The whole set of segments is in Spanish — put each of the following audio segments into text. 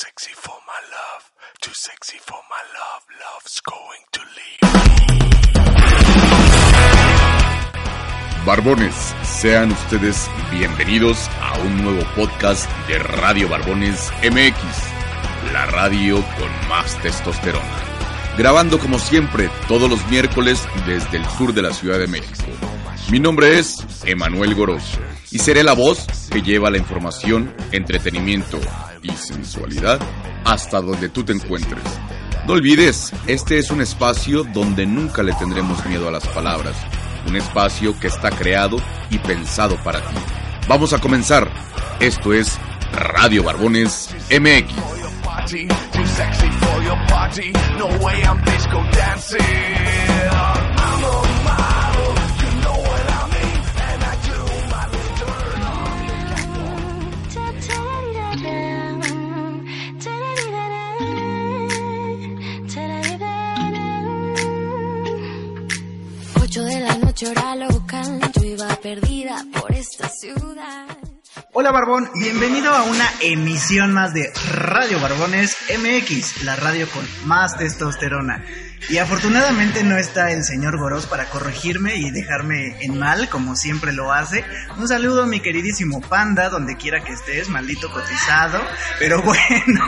sexy for my love, sexy for my love, love's going to. Barbones, sean ustedes bienvenidos a un nuevo podcast de Radio Barbones MX, la radio con más testosterona. Grabando como siempre todos los miércoles desde el sur de la Ciudad de México. Mi nombre es Emanuel Goros y seré la voz que lleva la información, entretenimiento y sensualidad hasta donde tú te encuentres. No olvides, este es un espacio donde nunca le tendremos miedo a las palabras, un espacio que está creado y pensado para ti. Vamos a comenzar. Esto es Radio Barbones MX. Yo iba perdida por esta ciudad. Hola Barbón, bienvenido a una emisión más de Radio Barbones MX, la radio con más testosterona. Y afortunadamente no está el señor Goros para corregirme y dejarme en mal, como siempre lo hace. Un saludo a mi queridísimo panda, donde quiera que estés, maldito cotizado. Pero bueno,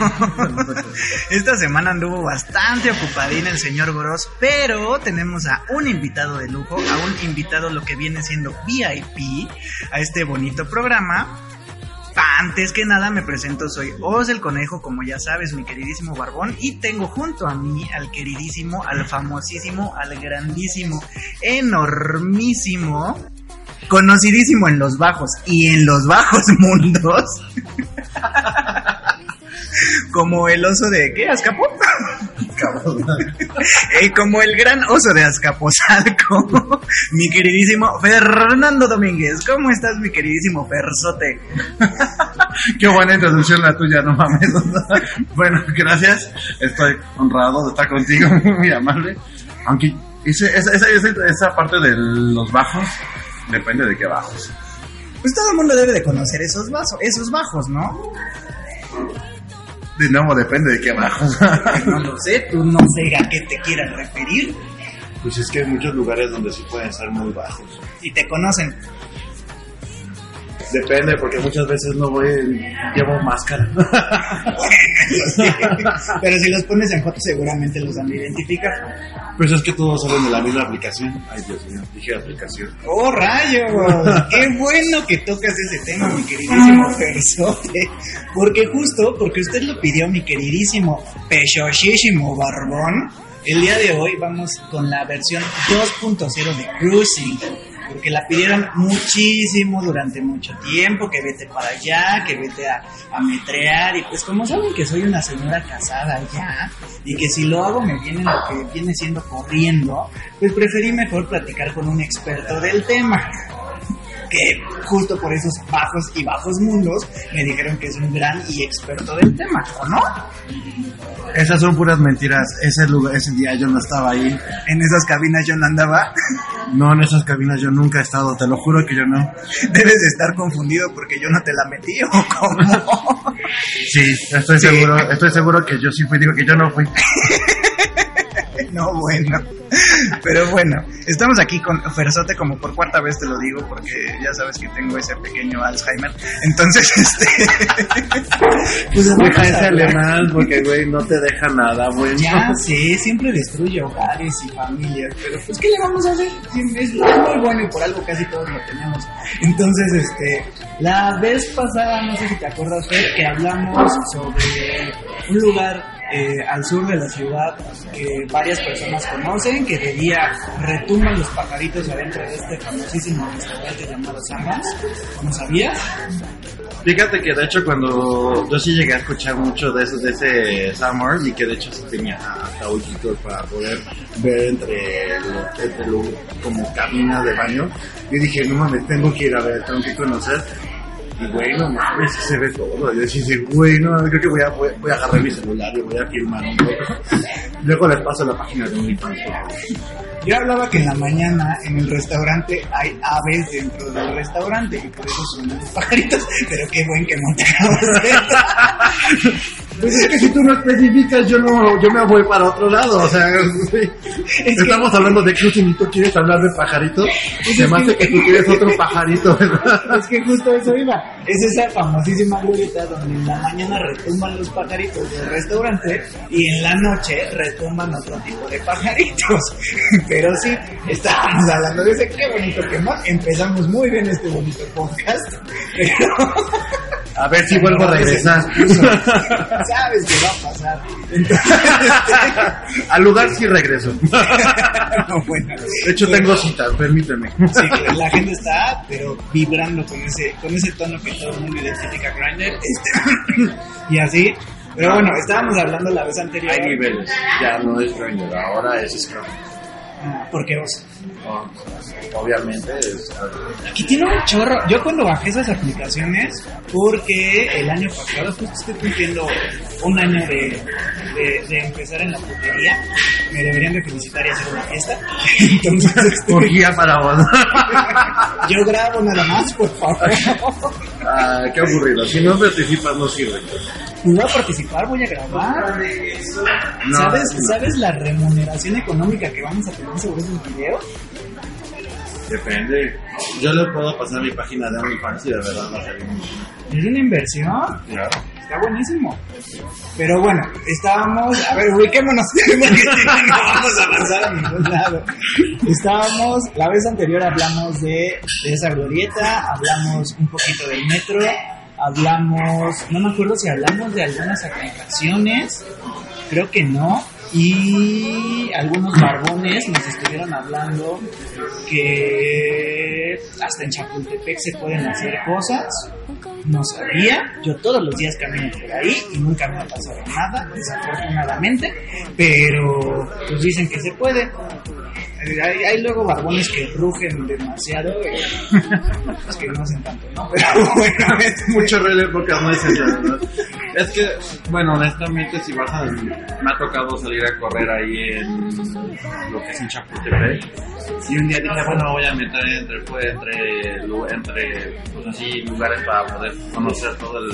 esta semana anduvo bastante ocupadín el señor Goros, pero tenemos a un invitado de lujo, a un invitado lo que viene siendo VIP a este bonito programa. Antes que nada me presento, soy Oz el Conejo, como ya sabes, mi queridísimo Barbón, y tengo junto a mí al queridísimo, al famosísimo, al grandísimo, enormísimo, conocidísimo en los bajos y en los bajos mundos, como el oso de, ¿qué? Como el gran oso de Azcapotzalco, mi queridísimo Fernando Domínguez. ¿Cómo estás, mi queridísimo Ferzote? Qué buena introducción la tuya, no mames. bueno, gracias. Estoy honrado de estar contigo, muy amable. Aunque ese- esa, esa, esa, esa parte de los bajos depende de qué bajos. Pues todo el mundo debe de conocer esos, vasos, esos bajos, ¿no? De nuevo, depende de qué bajos. No lo sé, tú no sé a qué te quieras referir pues es que hay muchos lugares donde sí pueden ser muy bajos. y te conocen. Depende, porque muchas veces no voy, llevo máscara. Pero si los pones en foto seguramente los han de identificar. pues es que todos salen de la misma aplicación. Ay, Dios mío, dije aplicación. ¡Oh, rayos! ¡Qué bueno que tocas ese tema, mi queridísimo Ferzote! Porque justo, porque usted lo pidió, mi queridísimo Pechoshísimo Barbón, el día de hoy vamos con la versión 2.0 de Cruising. Porque la pidieron muchísimo durante mucho tiempo, que vete para allá, que vete a, a metrear. Y pues como saben que soy una señora casada ya, y que si lo hago me viene lo que viene siendo corriendo, pues preferí mejor platicar con un experto del tema. Que justo por esos bajos y bajos mundos me dijeron que es un gran y experto del tema, ¿o no? Esas son puras mentiras. Ese lugar, ese día yo no estaba ahí. En esas cabinas yo no andaba. No, en esas cabinas yo nunca he estado, te lo juro que yo no. Debes de estar confundido porque yo no te la metí o cómo. Sí, estoy Sí. seguro, estoy seguro que yo sí fui, digo que yo no fui. No, bueno. Pero bueno, estamos aquí con Ferzote como por cuarta vez te lo digo porque ya sabes que tengo ese pequeño Alzheimer. Entonces, este... Pues Deja ese alemán porque, güey, no te deja nada, güey. Ya sé, siempre destruye hogares y familias, pero pues ¿qué le vamos a hacer? Siempre Es, es muy bueno y por algo casi todos lo tenemos. Entonces, este, la vez pasada, no sé si te acuerdas, Fer, que hablamos sobre un lugar eh, al sur de la ciudad que varias personas conocen, que de día retumban los pajaritos adentro de este famosísimo restaurante llamado Sam's. ¿No sabías? Fíjate que de hecho cuando yo sí llegué a escuchar mucho de eso, de ese Summer y que de hecho sí tenía hasta ojitos para poder ver entre lo, entre como cabina de baño, yo dije, no mames, tengo que ir a ver, tengo que conocer. Y güey, no mames, se ve todo. Yo dije, güey, no, creo que voy a, voy, voy a agarrar mi celular y voy a filmar un poco. Luego les paso la página de OnlyFans. Yo hablaba que en la mañana en el restaurante hay aves dentro del restaurante y por eso son los pajaritos, pero qué buen que no te Pues es que si tú no especificas, yo no, yo me voy para otro lado, o sea, güey. estamos hablando de cruising y tú quieres hablar de pajaritos, se me hace que tú quieres otro pajarito, ¿verdad? Es que justo eso iba. Es esa famosísima glorieta donde en la mañana retumban los pajaritos del restaurante y en la noche retumban otro tipo de pajaritos. Pero sí, estábamos hablando de ese qué bonito quemón. Empezamos muy bien este bonito podcast. Pero A ver si vuelvo a regresar. sabes qué va a pasar. Entonces, Al lugar sí regreso. este, no, bueno. De hecho tengo cita, permíteme. Sí, la gente está, pero vibrando con ese, con ese tono que todo el mundo identifica Grindr. Este, y así. Pero bueno, estábamos hablando la vez anterior. Hay niveles, ya no es Grindr, ahora es Scrum. Porque vos. No, obviamente es Aquí tiene un chorro. Yo cuando bajé esas aplicaciones, porque el año pasado, justo estoy cumpliendo un año de, de, de empezar en la putería, me deberían de felicitar y hacer una fiesta. Entonces, orgía para vos. yo grabo nada más, por favor. Ah, qué aburrido. Si no participas no sirve. Voy a participar, voy a grabar. No, ¿Sabes, no. ¿Sabes la remuneración económica que vamos a tener sobre esos videos? Depende. Yo le puedo pasar mi página de OnlyFans y de verdad va a salir. Es una inversión. Claro. Está buenísimo. Pero bueno, estábamos. A ver, ubiquémonos. porque no vamos a avanzar a ningún lado. Estábamos. La vez anterior hablamos de, de esa glorieta, hablamos un poquito del metro, hablamos. No me acuerdo si hablamos de algunas aplicaciones. Creo que no. Y algunos barbones nos estuvieron hablando que hasta en Chapultepec se pueden hacer cosas. No sabía, yo todos los días camino por ahí y nunca me ha pasado nada, desafortunadamente, pero pues dicen que se puede. Hay, hay luego barbones que rugen demasiado, eh, pues que no hacen tanto, ¿no? Pero bueno, es Mucho relé pocas nueces, la verdad. Es que, bueno, honestamente, si vas a. Me ha tocado salir a correr ahí en lo que es en Chapultepec. Y un día dije, bueno, voy a meter entre, pues, entre, entre pues así, lugares para poder conocer todo el.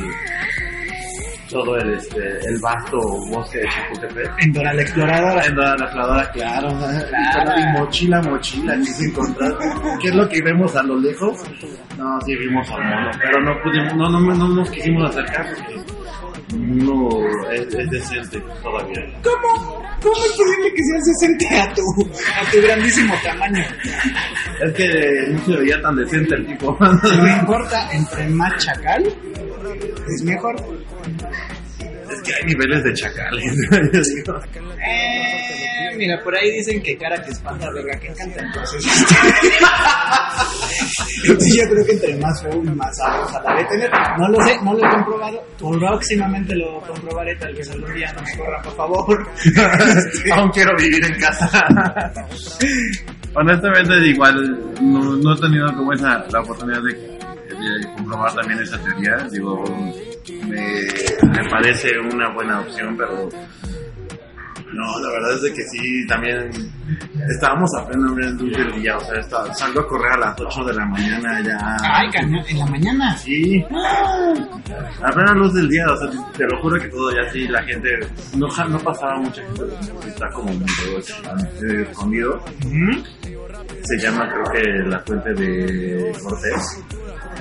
Todo el, este, el vasto bosque de Chapultepec. en Dora la Exploradora. En toda la exploradora, claro, y mochila, mochila, quise encontrar. ¿Qué es lo que vemos a lo lejos? No, sí vimos al mono, pero no pudimos, no, no, no nos quisimos acercar porque no es, es decente todavía. ¿Cómo? ¿Cómo es posible que seas decente a tu, a tu grandísimo tamaño? Es que no se veía tan decente el tipo. No importa, entre más chacal, es mejor. Que hay niveles de chacales. yo digo. Eh, mira, por ahí dicen que cara que espanta, verga que encanta, entonces. Entonces yo creo que entre más feo y más sabrosa la de tener. No lo sé, no lo he comprobado. Próximamente lo comprobaré, tal vez algún día no me corra, por favor. Aún quiero vivir en casa. Honestamente, igual no, no he tenido como esa la oportunidad de, de comprobar también esa teoría. Digo, me, me parece una buena opción, pero no, la verdad es de que sí, también estábamos apenas en luz del día, o sea, estaba- salgo a correr a las 8 de la mañana ya. Ay, en la mañana. Sí, apenas luz del día, o sea, te lo juro que todo ya así, la gente, no, no pasaba mucha gente, está como muy eh, escondido. Ujú. Se llama, creo que, la fuente de Cortés.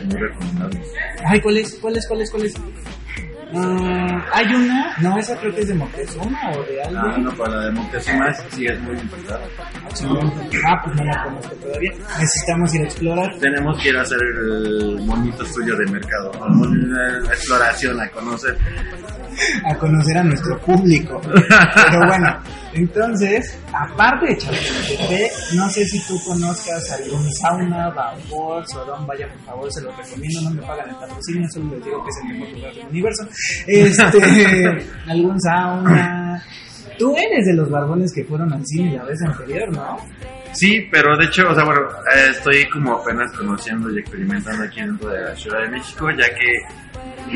Muy recomendable. Ay, ¿cuál es? ¿Cuál es? ¿Cuál es? ¿Cuál es? Ah, hay una, no, esa creo que es de Moctezuma o de algo. Ah, no, para la de Moctezuma sí es muy importante. Ah, pues no la conozco todavía. Necesitamos ir a explorar. Tenemos que ir a hacer el monito estudio de mercado, una exploración, a conocer. A conocer a nuestro público. Pero bueno, entonces, aparte de Chapultepec, no sé si tú conozcas algún sauna, vapor, Sodom, vaya por favor, se lo recomiendo, no me pagan el patrocinio, solo les digo que es el mejor lugar del universo. Este, algún sauna. Tú eres de los barbones que fueron al cine la vez anterior, ¿no? Sí, pero de hecho, o sea, bueno, eh, estoy como apenas conociendo y experimentando aquí dentro de la Ciudad de México, ya que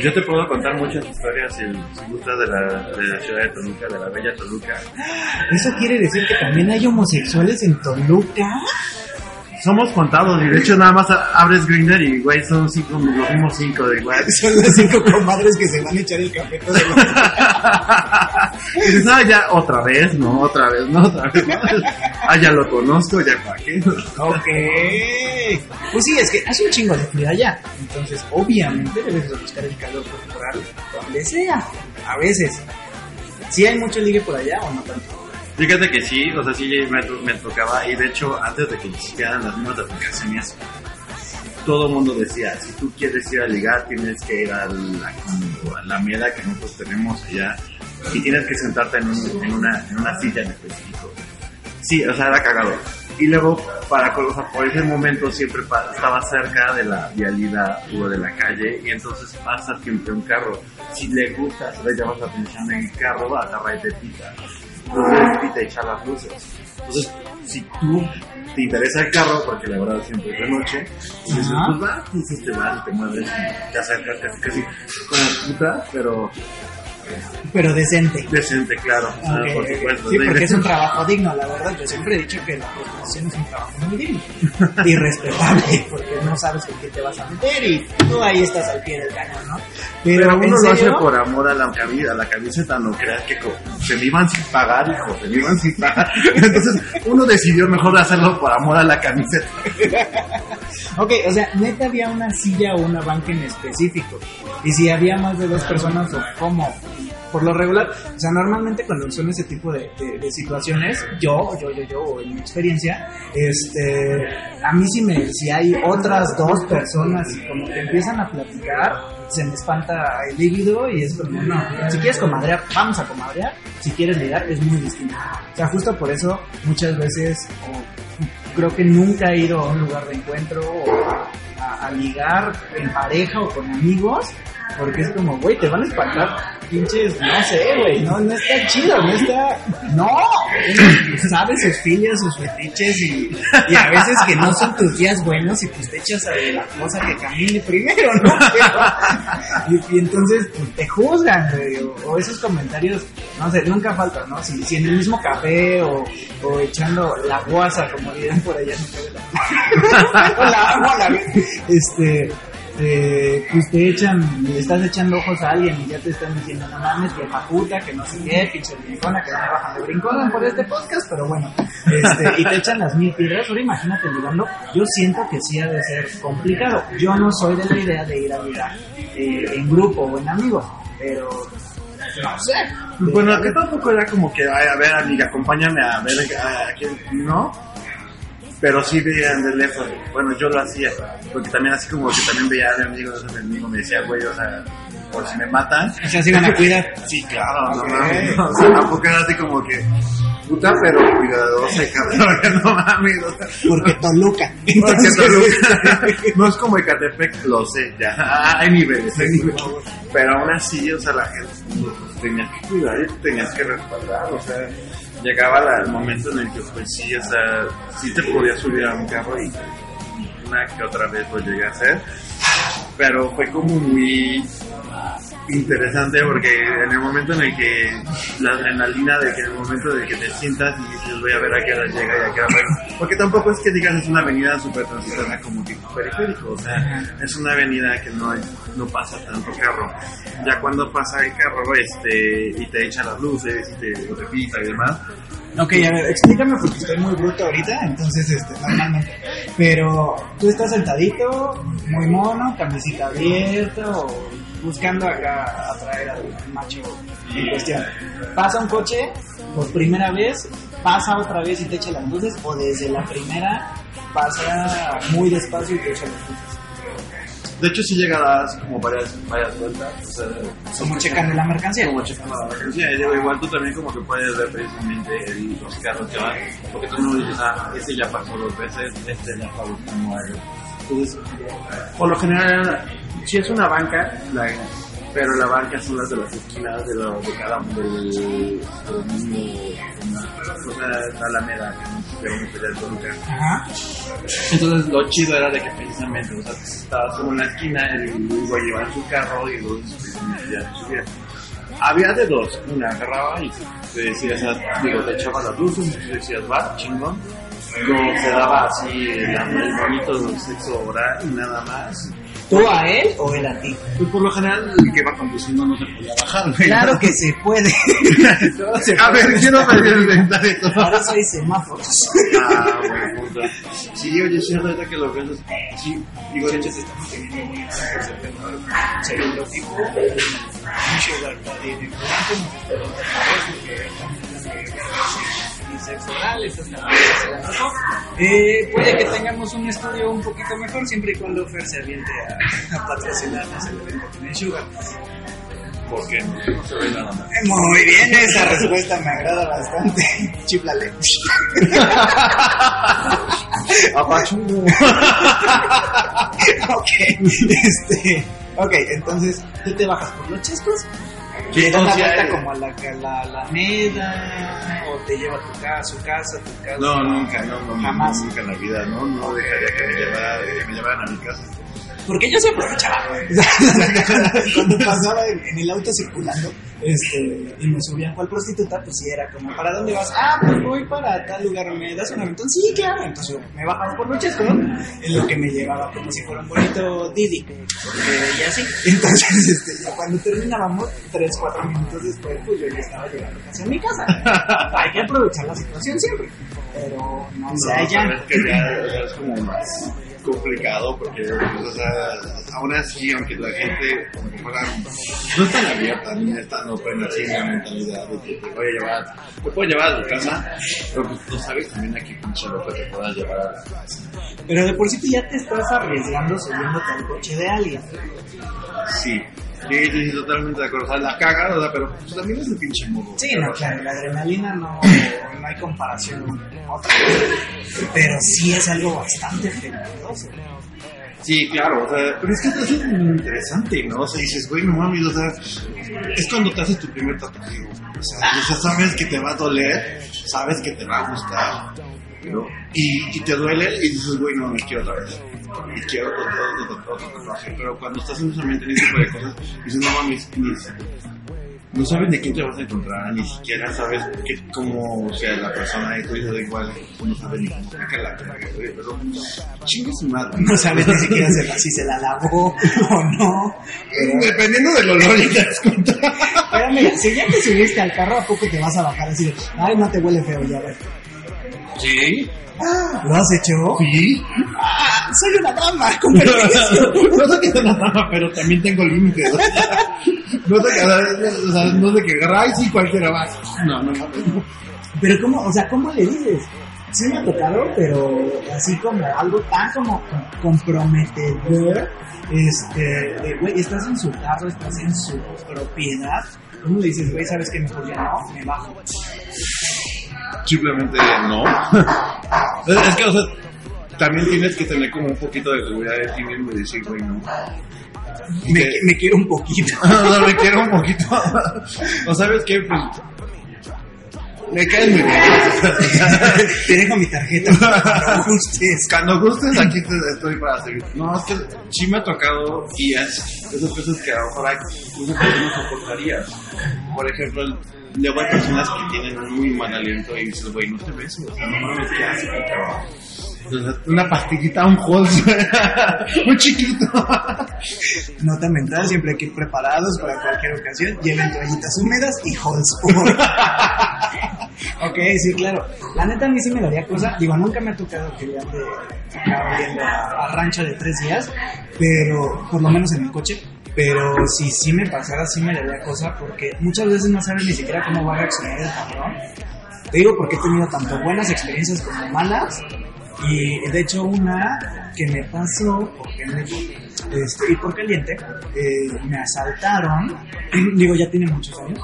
yo te puedo contar muchas historias si, si gustas de la, de la Ciudad de Toluca, de la bella Toluca. ¿Eso quiere decir que también hay homosexuales en Toluca? Somos contados y de hecho nada más abres Grindr y güey son cinco, los mismos cinco de igual. Son las cinco comadres que se van a echar el café todos los y dices, ah, ya otra vez, no, otra vez, no, otra vez. no. Ah, ya lo conozco, ya para qué. Ok. Pues sí, es que hace un chingo de frío allá. Entonces, obviamente debes de buscar el calor corporal donde sea. A veces. ¿Sí hay mucho ligue por allá o no tanto? Fíjate que sí, o sea, sí me, me tocaba y de hecho antes de que existieran las mismas aplicaciones, todo el mundo decía, si tú quieres ir a ligar tienes que ir a la, a la mela que nosotros tenemos allá y tienes que sentarte en, un- en una, en una silla en específico. Sí, o sea, era cagado. Y luego, para, o sea, por ese momento siempre estaba cerca de la vialidad o de la calle y entonces pasa siempre un carro. Si le gusta, le llamas la atención en el carro, agarra y te pita. Y te las luces. Entonces, si tú te interesa el carro, porque la verdad siempre es de noche, y dices, pues va, entonces te vas, te mueves y te acercas casi, casi como puta, pero Pero decente. decente, claro. o sea, Ok. por supuesto. Sí, porque es un trabajo digno, la verdad. Yo siempre he dicho que la prostitución es un trabajo muy digno y respetable, porque no sabes con quién te vas a meter y tú ahí estás al pie del cañón, ¿no? Pero ¿en uno lo hace por amor a la, cami- a la camiseta, no creas que se me iban sin pagar, hijo, se me iban sin pagar. Entonces uno decidió mejor hacerlo por amor a la camiseta. Ok, o sea, neta había una silla o una banca en específico. Y si había más de dos personas o cómo. Por lo regular, o sea, normalmente cuando son ese tipo de, de- de situaciones, yo, yo, yo, yo, en mi experiencia, este, a mí si me, si hay otras dos personas como que empiezan a platicar, se me espanta el líbido y es como, no, si quieres comadrear, vamos a comadrear, si quieres ligar, es muy distinto. O sea, justo por eso muchas veces, o creo que nunca he ido a un lugar de encuentro o a ligar en pareja o con amigos, porque es como, güey, te van a espantar pinches, no sé, güey, no, no está chido, no está, no, uno sabe sus filias, sus fetiches y, a veces que no son tus días buenos y pues te echas a la cosa que camine primero, ¿no? Y, entonces pues, te juzgan, güey, o, o esos comentarios, no sé, nunca faltan, ¿no? Si, si en el mismo café o, o echando la guasa, como dirán por allá, no la agua, la, este, eh, pues te echan, le estás echando ojos a alguien y ya te están diciendo, no mames, vieja puta, que no sé qué, pinche brincona, que no me bajan de brincona por este podcast, pero bueno, este, y te echan las mil piedras, ahora imagínate ligando, yo siento que sí ha de ser complicado, yo no soy de la idea de ir a ligar eh, en grupo o en amigos, pero no sé. Bueno, que tampoco era como que, ay, a ver, amiga, acompáñame a ver a, a quién, ¿no? Pero sí veían de lejos. Bueno, yo lo hacía, porque también así como que también veía a mi amigo, entonces mi amigo me decía, güey, o sea, por si me matan. O sea, se van a cuidar. Sí, claro, no mames. O sea, tampoco era así como que, puta, pero cuidadosa, cabrón, no mames. O sea, Porque Toluca. porque Toluca no es como Ecatepec, lo sé, ya. Hay niveles, hay niveles. Pero aún así, o sea, la gente pues, tenías que cuidar y tenías que respaldar, o sea, llegaba la- el momento en el que, pues sí, o sea, sí te podías subir a un carro y una que otra vez lo llegué a hacer, pero fue como muy interesante porque en el momento en el que la adrenalina de que en el momento de que te sientas y dices voy a ver a qué hora llega y a qué hora va", porque tampoco es que digas es una avenida súper transitada como tipo periférico o sea es una avenida que no no pasa tanto carro. Ya cuando pasa el carro este y te echa las luces y te, te pita y demás. Ok, a ver, explícame porque estoy muy bruto ahorita, entonces, este. Pero tú estás sentadito, muy mono, camisita abierta o buscando acá atraer al macho en cuestión. Pasa un coche por primera vez, pasa otra vez y te echa las luces o desde la primera pasa muy despacio y te echa las luces. de hecho sí llegarás como varias, varias vueltas o sea Como checando la mercancía. como checando la mercancía. Y digo, igual tú también como que puedes ver precisamente el- los carros que van, porque tú no dices, ah, este ya pasó dos veces, este ya está buscando algo. Entonces, por lo general, si es una banca, la, pero la banca son las de las esquinas de, lo, de cada del, del mismo, sea, la alameda que no se del. Ajá. Entonces lo chido era de que precisamente, o sea, estabas en la esquina, el güey en su carro y los ya subía. Había de dos, una agarraba y te decías, ah, digo, te echaba las luces y tú decías, va, chingón. no se daba así el, el bonito sexo oral y nada más. ¿Tú a él o él a ti? Pues por lo general el que va conduciendo no se podía bajar. Claro que se puede. Todo se A puede. ver, quiero pedir el inventario. Para eso hay semáforos. Ah, buen punto. Sí, oye, es cierto, ahorita que lo ves, sí, digo, tipo de un sugar daddy de sexo oral, estas también se las dejo. Eh, puede que tengamos un estudio un poquito mejor siempre y cuando Fer se aviente a, a patrocinarnos el evento con el Sugar. ¿por qué? No se ve nada más. Eh, Muy bien, esa respuesta me agrada bastante. Chíplale. Apachungo. ok, este, ok, entonces tú te bajas por los chescos, Sí, te no, sí, vuelta como a la, a la Alameda, o te lleva a tu casa, su casa, tu casa. No, nunca, no, no, Jamás. nunca en la vida, no, no dejaría que me llevara- que me llevaran a mi casa. Porque yo se aprovechaba. Cuando pasaba en, en el auto circulando este, y me subían cual prostituta, pues sí era como, ¿para dónde vas? Ah, pues voy para tal lugar, ¿me das un aventón? Sí, claro. Entonces me bajaba por los chescos, en lo que me llevaba como si fuera un bonito Didi. y así. Entonces, este, ya cuando terminábamos, tres, cuatro minutos después, pues yo ya estaba llegando casi a mi casa. Hay que aprovechar la situación siempre. Pero no se hallan. pero es que ya, ya es como más complicado porque, pues, o sea, aún así, aunque la gente como que fuera, no es tan abierta, ni es tan open así la mentalidad de que te voy a llevar, te puedo llevar a tu casa, pero pues tú sabes también aquí pinche loco te puedas llevar a la casa. Pero de por sí tú ya te estás arriesgando subiéndote al coche de alguien. Sí. Sí, sí, sí, totalmente de acuerdo. O sea, la caga, ¿verdad? Pero pues, también es el pinche modo. Sí, no, claro, la adrenalina no, no hay comparación con otra. Pero sí es algo bastante peligroso. Sí, claro, o sea, pero es que eso es muy interesante, ¿no? O sea, dices, güey, no mames, o sea, es cuando te haces tu primer tatuaje, o sea, o sabes que te va a doler, sabes que te va a gustar, ¿no? Y, y te duele y dices, güey, no, me quiero otra vez. Y quiero otro, otro, otro tatuaje, pero cuando estás en ese ambiente, en ese tipo de cosas, dices, no mames, no sabes de quién te vas a encontrar, ni siquiera sabes qué, cómo sea la persona, y tú dices, da igual, no sabes ni cómo pica la cara, güey, pero chingue su madre. No sabes ni siquiera si la- si se la lavó o no. Dependiendo del olor, ya te das cuenta. Mira, si ya te subiste al carro, ¿a poco te vas a bajar así de, ay, no te huele feo ya, a ver. Sí. ¿Lo has hecho? Sí. Ah, soy una dama, con permiso. No sé que es una dama, pero también tengo límites. No sé que, o sea, no sé que, sí, cualquiera va. No, no, no. Pero cómo, o sea, ¿cómo le dices? Sí me ha tocado, pero así como algo tan como comprometedor, este, de, güey, estás en su carro, estás en su propiedad, ¿cómo le dices, güey, sabes que mejor ya no, me bajo? Simplemente no. Es que, o sea, también tienes que tener como un poquito de seguridad de ti mismo y decir, güey, no. Me, Que- me quiero un poquito. O sea, me quiero un poquito. O sabes qué, pues. Me caes muy bien. Te dejo mi tarjeta cuando gustes. Cuando gustes, aquí te estoy para seguir. No, es que sí me ha tocado y es esas cosas que a lo mejor hay cosas que tú no soportarías. Por ejemplo, luego hay personas que tienen un muy mal aliento y dices, güey, no te sea, no mames, ¿qué haces, Una pastillita, un Halls, un chiquito. Nota mental, siempre hay que ir preparados para cualquier ocasión. Lleven toallitas húmedas y Holsport. ok, sí, claro. La neta a mí sí me daría cosa. Digo, nunca me ha tocado que ya ande acá yendo a, a rancho de tres días, pero por lo menos en el coche. Pero si sí me pasara, sí me daría cosa porque muchas veces no sabes ni siquiera cómo va a reaccionar el cabrón. Te digo porque he tenido tanto buenas experiencias como malas. Y de hecho una que me pasó por pendejo, este, y por caliente, eh, me asaltaron, digo ya tiene muchos años,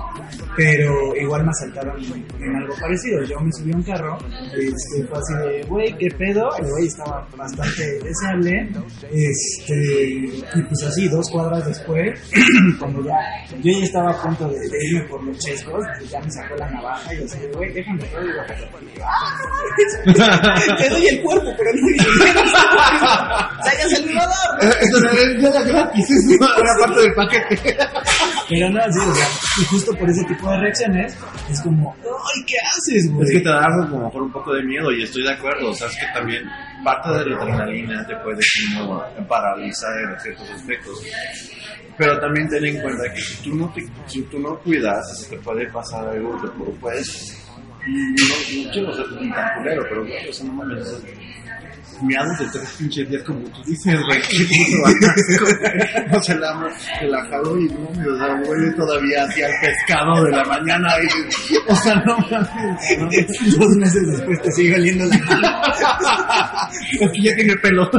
pero igual me asaltaron en, en algo parecido. Yo me subí a un carro, este, fue así de, güey, ¿qué pedo? El güey estaba bastante deseable, este, y pues así, dos cuadras después, cuando ya, yo ya estaba a punto de, de irme por los chescos, pues ya me sacó la navaja y así de, güey, déjame todo y yo, "Ah, te doy el cuerpo, pero no ya salió Salvador. Esto no era gratis, era parte del paquete. Pero no, sí, o sea, y justo por ese tipo de reacciones, es como, ay, ¿qué haces, güey? Es que te da como mejor un poco de miedo y estoy de acuerdo, o sea, es que también parte de la adrenalina te puede como paralizar en ciertos aspectos. Pero también ten en cuenta que si tú no, te, si tú no cuidas, te puede pasar algo que puedes... Y no, no quiero ser tan culero, pero o sea, no mames, miados de tres pinches días como tú dices, güey, qué puto asco, güey. O sea, la, se la jaló y no, me, o huele todavía hacia el pescado de la mañana, y, o sea, no mames, no, Dos meses después te sigue oliendo la mano. es que ya tiene pelo.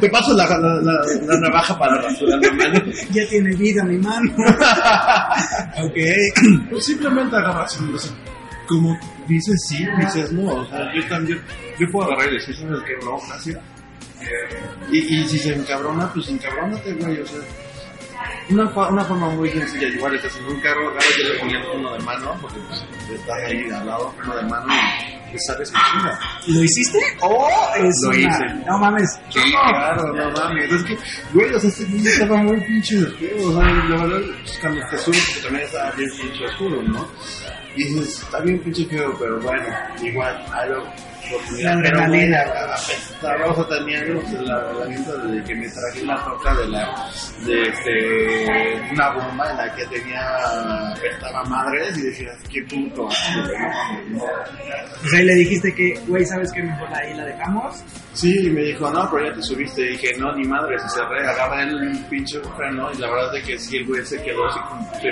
Te paso la, la, la, la navaja para rasurar la mano. Ya tiene vida mi mano. ok. Pues simplemente agarras y, o sea, como dices sí, dices no. O sea, yo también, yo puedo agarrar y decir, ¿sabes qué? No, gracias. Y, y si se encabrona, pues encabrónate, güey, o sea. Una, fa- una forma muy sencilla, igual estás en un carro, agarras y le ponías uno de mano, porque pues estás ahí al lado, uno de mano y te sales en chinga. ¿Lo hiciste? ¿O es Lo una- hice. No mames. Sí, claro, no mames. Es que, güey, o sea, este niño estaba muy pinche feo. O sea, la verdad, pues, cuando te subes, porque también estaba bien pinche oscuro, ¿no? Dices, está bien pinche feo, pero bueno, igual, hay la oportunidad. La Pero, güey, adrenalina. apestaba, o sea, tenía algo, pues, la herramienta de que me traje la toca de la, de este, una bomba en la que tenía, apestaba madres y decías, qué puto sea, y le dijiste que, güey, ¿sabes qué? Mejor ahí la dejamos. Sí, y me dijo, no, pero ya te subiste. Y dije, no, ni madre, se cerré, agarra el pinche freno. Y la verdad es que sí, el güey se quedó así como que,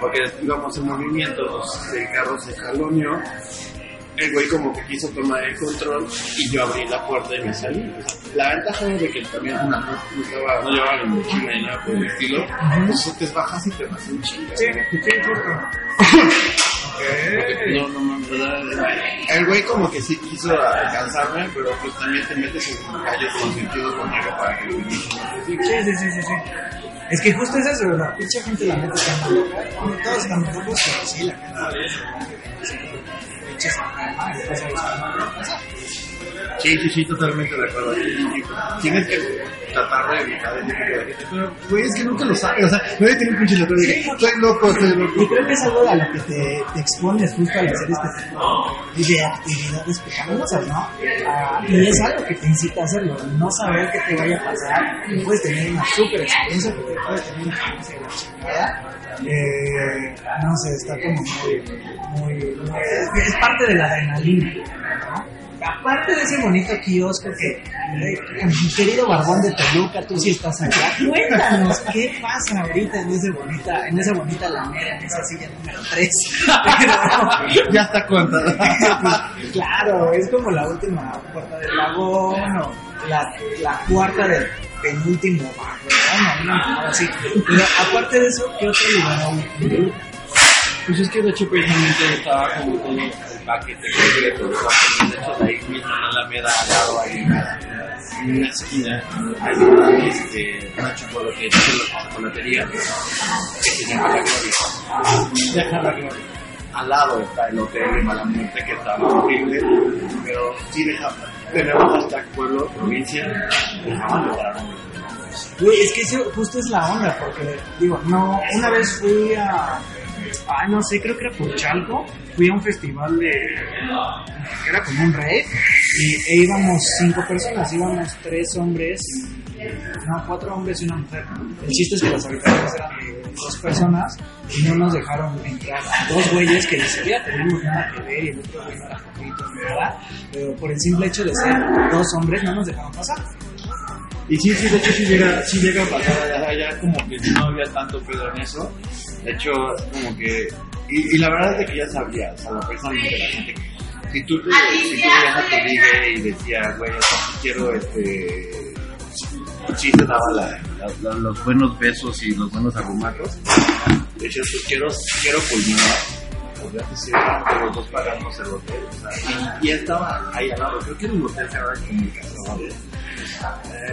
porque íbamos en movimiento, pues, el carro se jaloneó. El güey como que quiso tomar el control y yo abrí la puerta y me salí. La ventaja es de que también no, no, estaba, no llevaba ni mochila ni nada por el estilo. Pues te bajas y te vas en chinga. Sí, ¿no? sí, justo. Porque, No, no mames. El güey como que sí quiso alcanzarme, pero pues también te metes en calles con sentido conmigo para que el. Sí, sí, sí, sí, sí. Es que justo es eso, la pinche gente la está mal loca. Todos están locos, pero sí, la gente a veces Sí, sí, sí, totalmente de acuerdo. Tienes que tratar de evitar ese tipo de gente. Pero, güey, es que nunca lo sabes. O sea, nadie tiene un pinche que soy loco, soy loco. Y creo que es algo a lo que te, te expones justo al hacer este tipo de actividades pecaminosas, ¿no? Ah, y es algo que te incita a hacerlo, no saber qué te vaya a pasar. Puedes tener una super experiencia, porque puedes tener una experiencia de la chingada. Eh, no sé, está como muy, muy, muy- es, es parte de la adrenalina, ¿no? Aparte de ese bonito kiosco que, eh, mi querido Barbón de Toluca, tú sí estás allá, cuéntanos qué pasa ahorita en esa bonita, en esa bonita lamera, en esa silla número 3. Ya está contada. claro, es como la última puerta del vagón o la, la cuarta del penúltimo vagón, ¿no? Una así. Pero aparte de eso, ¿qué otro lugar? Pues es que de hecho precisamente estaba como todo paquete completo, de hecho ahí mismo en la Alameda al lado hay una, esquina, hay una, este, una chocolatería, chocolatería que se llama La Gloria. Deja La Gloria. Al lado está el hotel de Mala Muerte que está horrible, pero sí deja, tenemos hasta pueblo, provincia, dejaban lograr un Güey, es que eso justo es la onda, porque, digo, no, una vez fui a, ay, no sé, creo que era por Chalco, fui a un festival de, que era como un rave, y e íbamos cinco personas, íbamos tres hombres, no, cuatro hombres y una mujer. El chiste es que las habitaciones eran de dos personas, y no nos dejaron entrar dos güeyes que ni siquiera teníamos nada que ver, y el otro güey no era poquito ni nada, pero por el simple hecho de ser dos hombres no nos dejaron pasar. Y sí, sí, de hecho sí llega, sí llega a pasar, allá, allá como que no había tanto pedo en eso. De hecho, como que, y, y la verdad es de que ya sabías, a la persona de la gente, si tú te, si tú veías a tu ligue y decías, güey, o sea, sí quiero este, sí te daba la, la- la- los buenos besos y los buenos arrumatos. Decías, pues quiero, quiero culminar. Ya que los dos pagamos el hotel. O sea, y, y estaba ahí al lado, creo que era un hotel que de comunicación.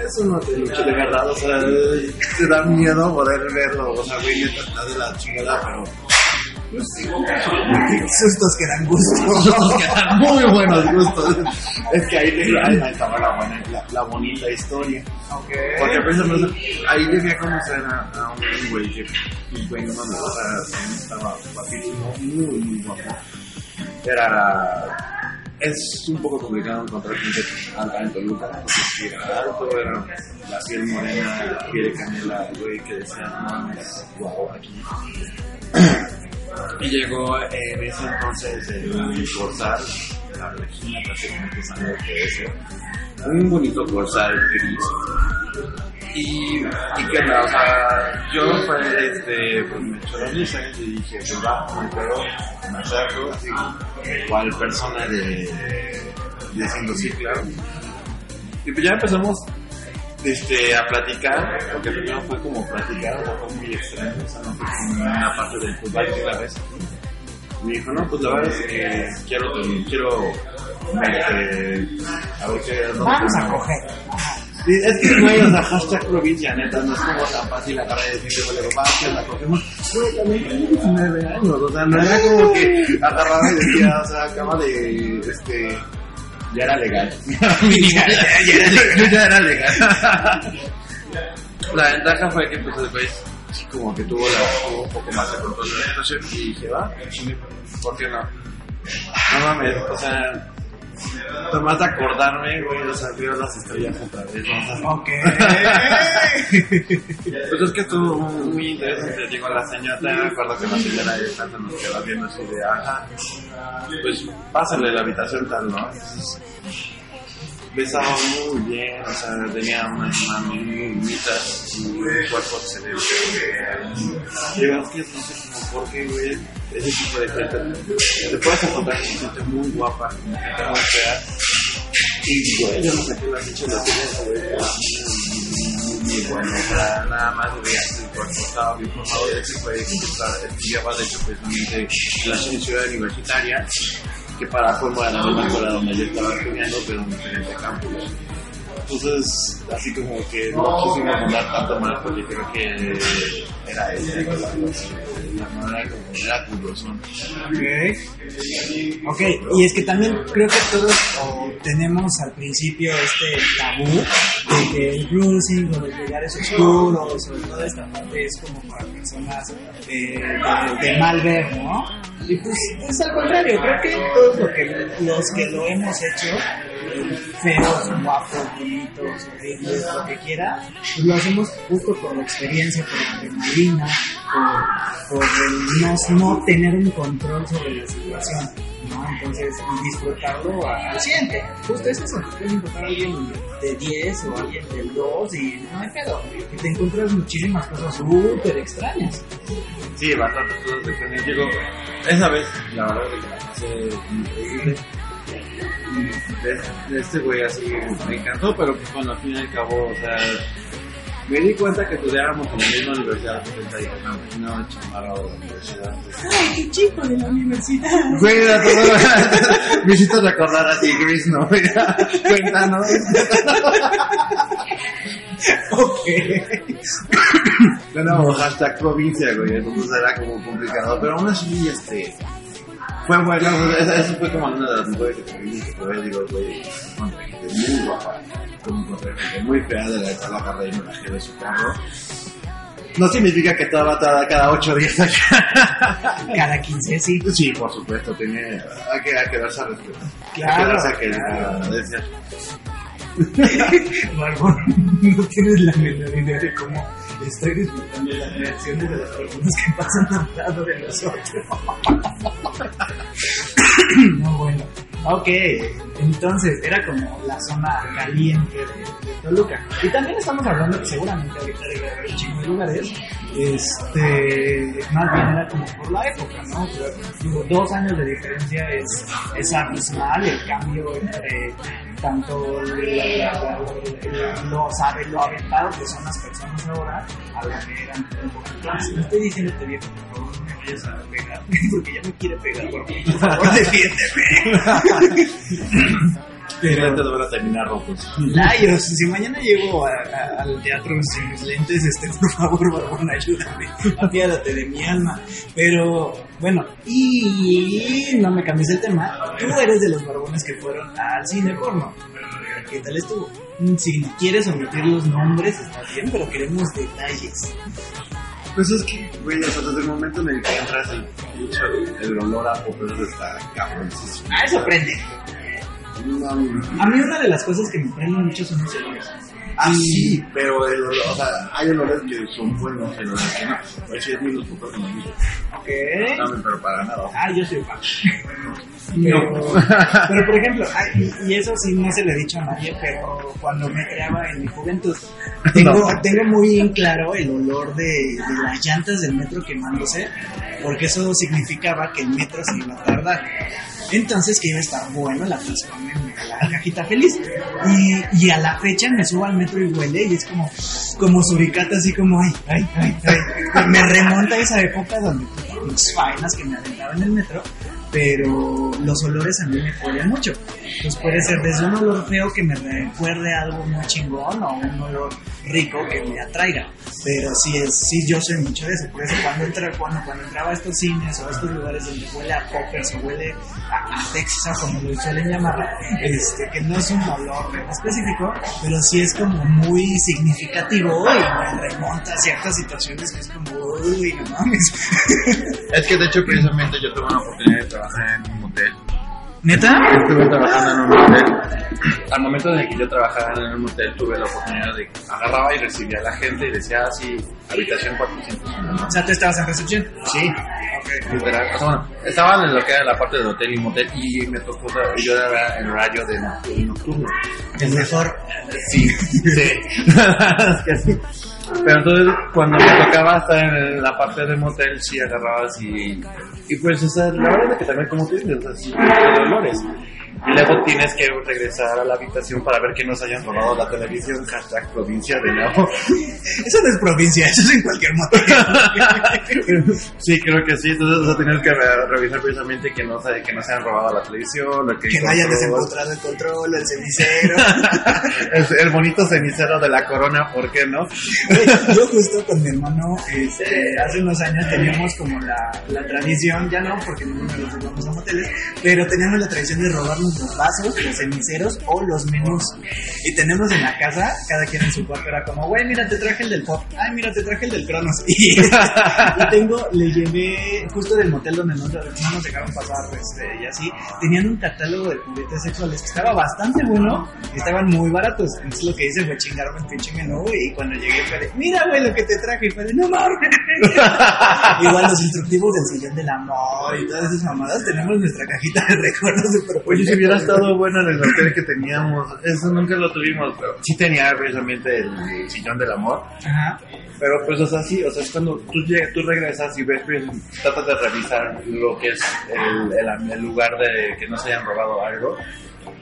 Eso no te lucha de verdad, o sea, te da miedo poder verlo, o sea, güey, neta está de la chingada, pero Sustos que dan gusto. Sustos que dan muy buenos gustos. Es que ahí estaba la, buena, la, la bonita historia. Ok. Porque precisamente ahí llegué a conocer a, a un güey que, pues, güey, no mames, o sea, estaba guapísimo, muy, muy guapo. Era. Es un poco complicado encontrar gente alta en Toluca, porque era alto, era la piel morena, la piel canela, güey, que decía, no mames, guau, aquí. Y llegó en ese entonces el Corsar, la Regina prácticamente sabe lo que es, ¿eh? un bonito Corsar gris. Y, y que nada, o sea, yo fue, este, pues me echó la misa y dije, pues va, me pegó, me acerco, así, cual persona de, diciendo sí, claro. Y pues ya empezamos este, a platicar, porque primero fue como platicar, o sea, fue muy extraño, o sea, no fue como una parte del fútbol que la vez. Me dijo, no, pues la verdad es que quiero, quiero, este, a ver qué, no, Vamos a coger. Es que, güey, o sea, hashtag provincia, neta, no es como tan fácil agarrar y decirle, güey, va, que la cogemos. Güey, también tenía 19 años, o sea, no era como que agarraba y decía, o sea, acaba de, este, ya era legal. ya, ya era legal. ya era legal. la ventaja fue que, pues, el sí, como que tuvo, la, tuvo un poco más de control de la situación y dije, va, ¿por qué no? No mames, o sea, Tomás de acordarme, güey, sea, vio las estrellas otra vez, Ok. Pues es que estuvo muy, interesante. Llegó la señora, me acuerdo que la señora de tanto nos quedó viendo así de, ajá, pues pásale la habitación tal, ¿no? Besaba muy bien, o sea, tenía unas manos muy bonitas y un cuerpo excelente. Digo, es que no sé como por qué, güey, ese tipo de gente, te puedes encontrar con gente muy guapa, gente muy fea, y güey, yo no sé qué la pinche la tiene, güey, pero muy, muy bueno, sea, nada más veía que el cuerpo estaba bien formado, de hecho, güey, que estaba- estudiaba, de hecho, precisamente en la ciudad universitaria, que para colmo era la misma escuela donde yo estaba estudiando, pero en diferente campus. Entonces, así como que no quisimos andar tanto mal porque creo que era ella, curosón. Ok. Y es que también creo que todos tenemos al principio este tabú de que el cruising o los lugares oscuros o toda esta parte es como para personas eh, de, mal ver, ¿no? Y pues es al contrario, creo que todos lo que, los que lo hemos hecho, eh, feos, guapos, bonitos, horribles, lo que quiera, pues lo hacemos justo por la experiencia, por la adrenalina, por, por el no, tener un control sobre la situación, ¿no? Entonces, disfrutarlo al siguiente. Justo es eso, puedes encontrar a alguien de 10 o alguien del 2 y no hay pedo. Y te encuentras muchísimas cosas súper extrañas. Sí, bastante cosas me llegó. Esa vez, la verdad que pasé increíble. De este güey así me encantó, pero pues bueno, al fin y al cabo, o sea, me di cuenta que estudiábamos en la misma universidad, y dije, no, no, chamarra de la universidad. ¡Ay, qué chico de la universidad! Güey, era todo. Me hiciste recordar a ti, Gris, ¿no? Cuéntanos. ok. Bueno, hashtag provincia, güey, entonces era como complicado, pero aún así, este, fue bueno, esa fue como una de las mejores experiencias que tuve, digo, güey, encontré gente muy guapa, como gente muy fea de la que la agarré y me bajé de su carro. No significa que toda va cada, cada ocho días acá. Cada 15, sí. Sí, por supuesto, tiene, hay que, hay que darse a respetar. Claro. Hay que darse a a decir. Bárbaro, no tienes la menor idea de cómo estoy disfrutando las reacciones de las personas que pasan al lado de nosotros. no, bueno. Ok, entonces era como la zona caliente de, Toluca. Y también estamos hablando seguramente ahorita debe haber un chingo de lugares. Este, más bien era como por la época, ¿no? Dos años de diferencia es, es abismal el cambio entre tanto la- la- la- la- lo, sabe, lo aventado que son las personas ahora a eran un poquito antes. No estoy diciéndote viejo, por favor, no me vayas a pegar, porque ya me quiere pegar, por favor, defiéndeme. Pero te van a terminar rojos. Layos, si mañana llego a- a- al teatro sin mis lentes, este, por favor, Barbón, ayúdame. Apiádate de mi alma. Pero, bueno, y no me cambies el tema. Tú eres de los barbones que fueron al cine porno. ¿Qué tal estuvo? Si quieres omitir los nombres, está bien, pero queremos detalles. Pues es que, güey, o sea, desde el momento en el que entras, el, el olor a popos está cabrón. Ah, eso prende. A mí una de las cosas que me prenden mucho son los olores. Ah, sí, pero el olor, o sea, hay olores que son buenos, hay olores que no. Pues sí, es muy los popos que me gustan. Ok. No, pero para nada. Ah, yo soy fan. Pero, pero, por ejemplo, ay, y, eso sí no se lo he dicho a nadie, pero cuando me creaba en mi juventud, tengo, No. tengo muy bien claro el olor de, de las llantas del metro quemándose, porque eso significaba que el metro se iba a tardar. Entonces que iba a estar bueno la transformé en la cajita feliz. Y, y a la fecha me subo al metro y huele y es como, como suricata, así como, ay, ay, ay, ay. Me remonta a esa época donde pues, las vainas que me aventaba en el metro, pero los olores a mí me joden mucho. Pues puede ser desde un olor feo que me recuerde algo muy chingón o un olor rico que me atraiga. Pero sí, es, sí yo soy mucho de eso. Por eso cuando, entra, cuando, cuando entraba a estos cines o a estos lugares donde huele a poppers o huele a, a Texas, como lo suelen llamar, este, que no es un olor específico, pero sí es como muy significativo y me remonta a ciertas situaciones que es como, uy, no mames. Es que de hecho, precisamente yo tuve una oportunidad de trabajar en un motel. ¿Neta? Estuve trabajando en un motel. Al momento en el que yo trabajaba en un motel, tuve la oportunidad de agarraba y recibía a la gente y decía así, habitación 401, ¿no? O sea, tú estabas en recepción. Sí, literal. O sea, bueno, estaban en lo que era la parte del hotel y motel y me tocó, yo era en horario de noc- nocturno. El mejor. Sí, sí. es que sí. Pero entonces, cuando me tocaba estar en la parte del motel, sí agarrabas y. Y pues, o sea, la verdad que también, como tú dices, o sea, sí, de olores. Y luego tienes que regresar a la habitación para ver que no se hayan robado la televisión. Hashtag provincia de nuevo. Eso no es provincia, eso es en cualquier motel. sí, creo que sí. Entonces, o sea, tienes que re- revisar precisamente que no, que no se hayan robado la televisión. lo que que no hayan desencontrado el control, el cenicero. el, el bonito cenicero de la corona, ¿por qué no? Yo justo con mi hermano, este, hace unos años teníamos como la, la tradición, ya no, porque los dos vamos a moteles, pero teníamos la tradición de robarnos los vasos, los ceniceros o los menús. Y tenemos en la casa, cada quien en su cuarto era como, güey, mira, te traje el del pop, ay, mira, te traje el del Cronos. Y, y tengo, le llevé justo del motel donde no, no nos dejaron pasar, este, y así, tenían un catálogo de juguetes sexuales que estaba bastante bueno y estaban muy baratos. Entonces lo que hice fue chingarme el pinche menú y cuando llegué fue de, mira, güey, lo que te traje. Y fue de, no mames. Igual los instructivos del sillón del amor y todas esas mamadas, tenemos nuestra cajita de recuerdos super Oye, si hubiera estado bueno en el hotel que teníamos, eso nunca lo tuvimos, pero sí tenía precisamente el sillón del amor. Ajá. Pero pues, o sea, sí, o sea, es cuando tú, llegas, tú regresas y ves, pues, tratas de revisar lo que es el, el, el lugar de que no se hayan robado algo.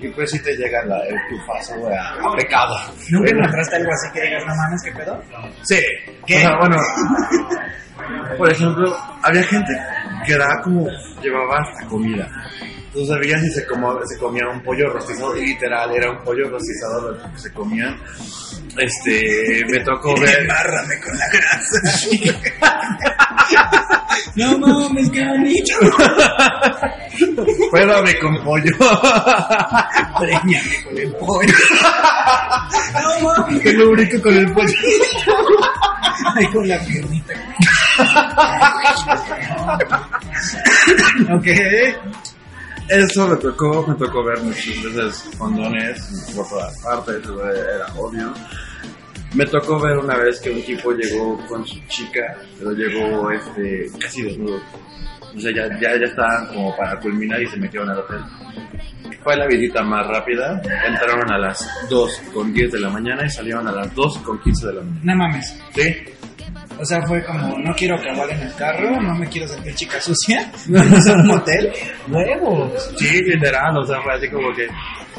Y pues sí te llega la, el tufazo a, a pecado. ¿Nunca encontraste algo así que digas, no mames, qué pedo? Sí. ¿Qué? O sea, bueno, por ejemplo, había gente que daba como, llevaba hasta comida. Tú sabías si se, como, se comía un pollo rostizado, y literal, era un pollo rostizado lo que se comían. Este, me tocó ver. Embárrame con la grasa. no mames, qué bonito. Pruébame con pollo. Preñame con el pollo. no mames. Te lubrico con el pollo. Ay, con la piernita. Ok. Eso me tocó, me tocó ver muchas veces condones por todas partes, era obvio. Me tocó ver una vez que un tipo llegó con su chica, pero llegó este, casi desnudo. O sea, ya, ya, ya estaban como para culminar y se metieron al hotel. Fue la visita más rápida. Entraron a las 2 con 10 de la mañana y salieron a las 2 con 15 de la mañana. No mames. ¿Sí? O sea, fue como, no quiero acabar en el carro, no me quiero sentir chica sucia. Vamos a un motel. Huevos. Sí, literal, o sea, fue así como que,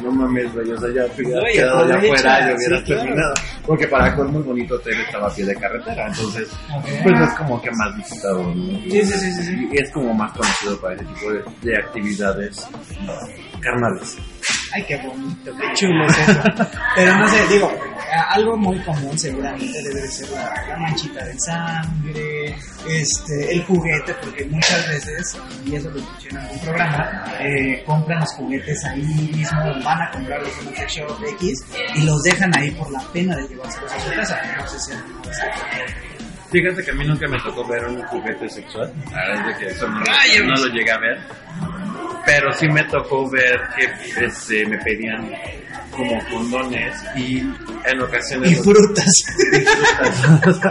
no mames, güey, o sea, ya hubieras Oye, quedado allá afuera y hubieras sí, claro. terminado. Porque para con muy bonito hotel estaba a pie de carretera, entonces, pues es como que más visitado, ¿no? Sí, sí, sí, sí. Y es como más conocido para ese tipo de, de actividades carnales. Ay, qué bonito, qué chulo es eso. Pero no sé, digo, algo muy común seguramente debe de ser la, manchita de sangre, este, el juguete, porque muchas veces, y eso lo escuché en algún programa, eh, compran los juguetes ahí mismo, van a comprarlos en un shop X y los dejan ahí por la pena de llevárselos a su casa. No sé si vez Fíjate que a mí nunca me tocó ver un juguete sexual. La verdad es que eso no, lo llegué a ver. Pero sí me tocó ver que este, me pedían como condones y en ocasiones... Y frutas.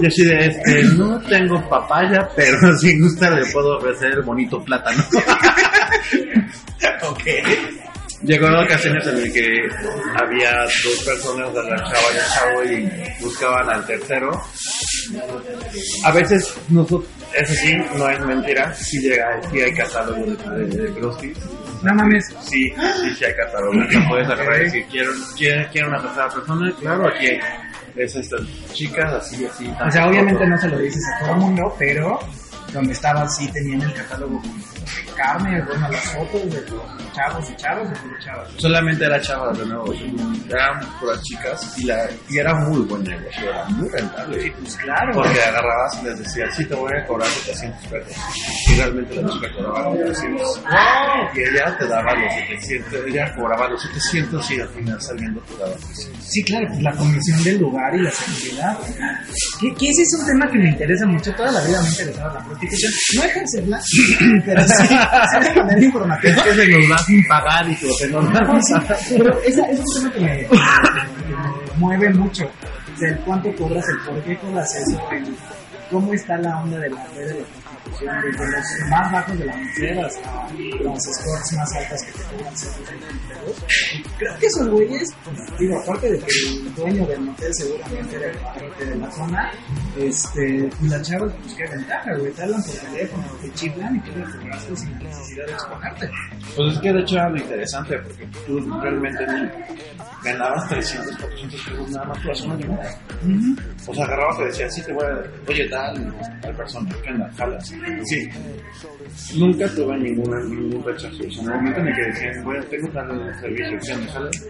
Yo así de este, no tengo papaya, pero si gusta le puedo ofrecer bonito plátano. ok. Llegó en ocasiones en el que había dos personas, de la chava y el chavo, y buscaban al tercero. A veces, nosotros, eso sí, no es mentira, sí, llega, sí hay catálogo de, de, de. No mames. Sí, sí, sí hay catálogo. Lo puedes agarrar y decir, quiero, quiero, quiero una tercera persona, claro, aquí hay. Es estas chicas, así, así. O sea, obviamente no se lo dices a todo el mundo, pero donde estaba sí tenían el catálogo carne, bueno, las fotos de los chavos y chavos y chavas. Solamente era chava de nuevo, eran puras chicas y, la, y era muy buen negocio, era muy rentable. Pues claro. Porque agarrabas y les decías, sí, te voy a cobrar 700 pesos. Y realmente la chica cobraba 700. Y ella te daba los 700, ella cobraba los 700 y al final saliendo te daba 300. Sí, claro, pues la comisión del lugar y la seguridad. Que, que ese es un tema que me interesa mucho. Toda la vida me ha interesado la prostitución. No ejercerla, pero sí, de manera informativa. Es que se nos va sin pagar y todo, se nos No, sí, pero esa, es un tema que me, que me mueve mucho. O sea, el cuánto cobras, el por qué cobras eso, el cómo está la onda de la red de prostitución, desde los más bajos de la mesera hasta las scores más altas que te cobran 150 pesos. Y Creo que esos güeyes, pues, digo, aparte de que el dueño del motel seguramente era el padrote de la zona, este, pues las chavas, pues qué ventaja, güey, te hablan por teléfono, te chiflan y tú les cobras sin necesidad de exponerte. Pues es que de hecho era lo interesante porque tú realmente ganabas 300, 400 pesos nada más por la zona de moda. O sea, agarrabas y decías, sí, te voy a, oye, tal, tal persona, ¿qué onda? Jalas. Sí. Nunca tuve ninguna, ningún rechazo. O sea, en el momento en el que decían, bueno, tengo tal servicio, ¿qué onda? Jalas.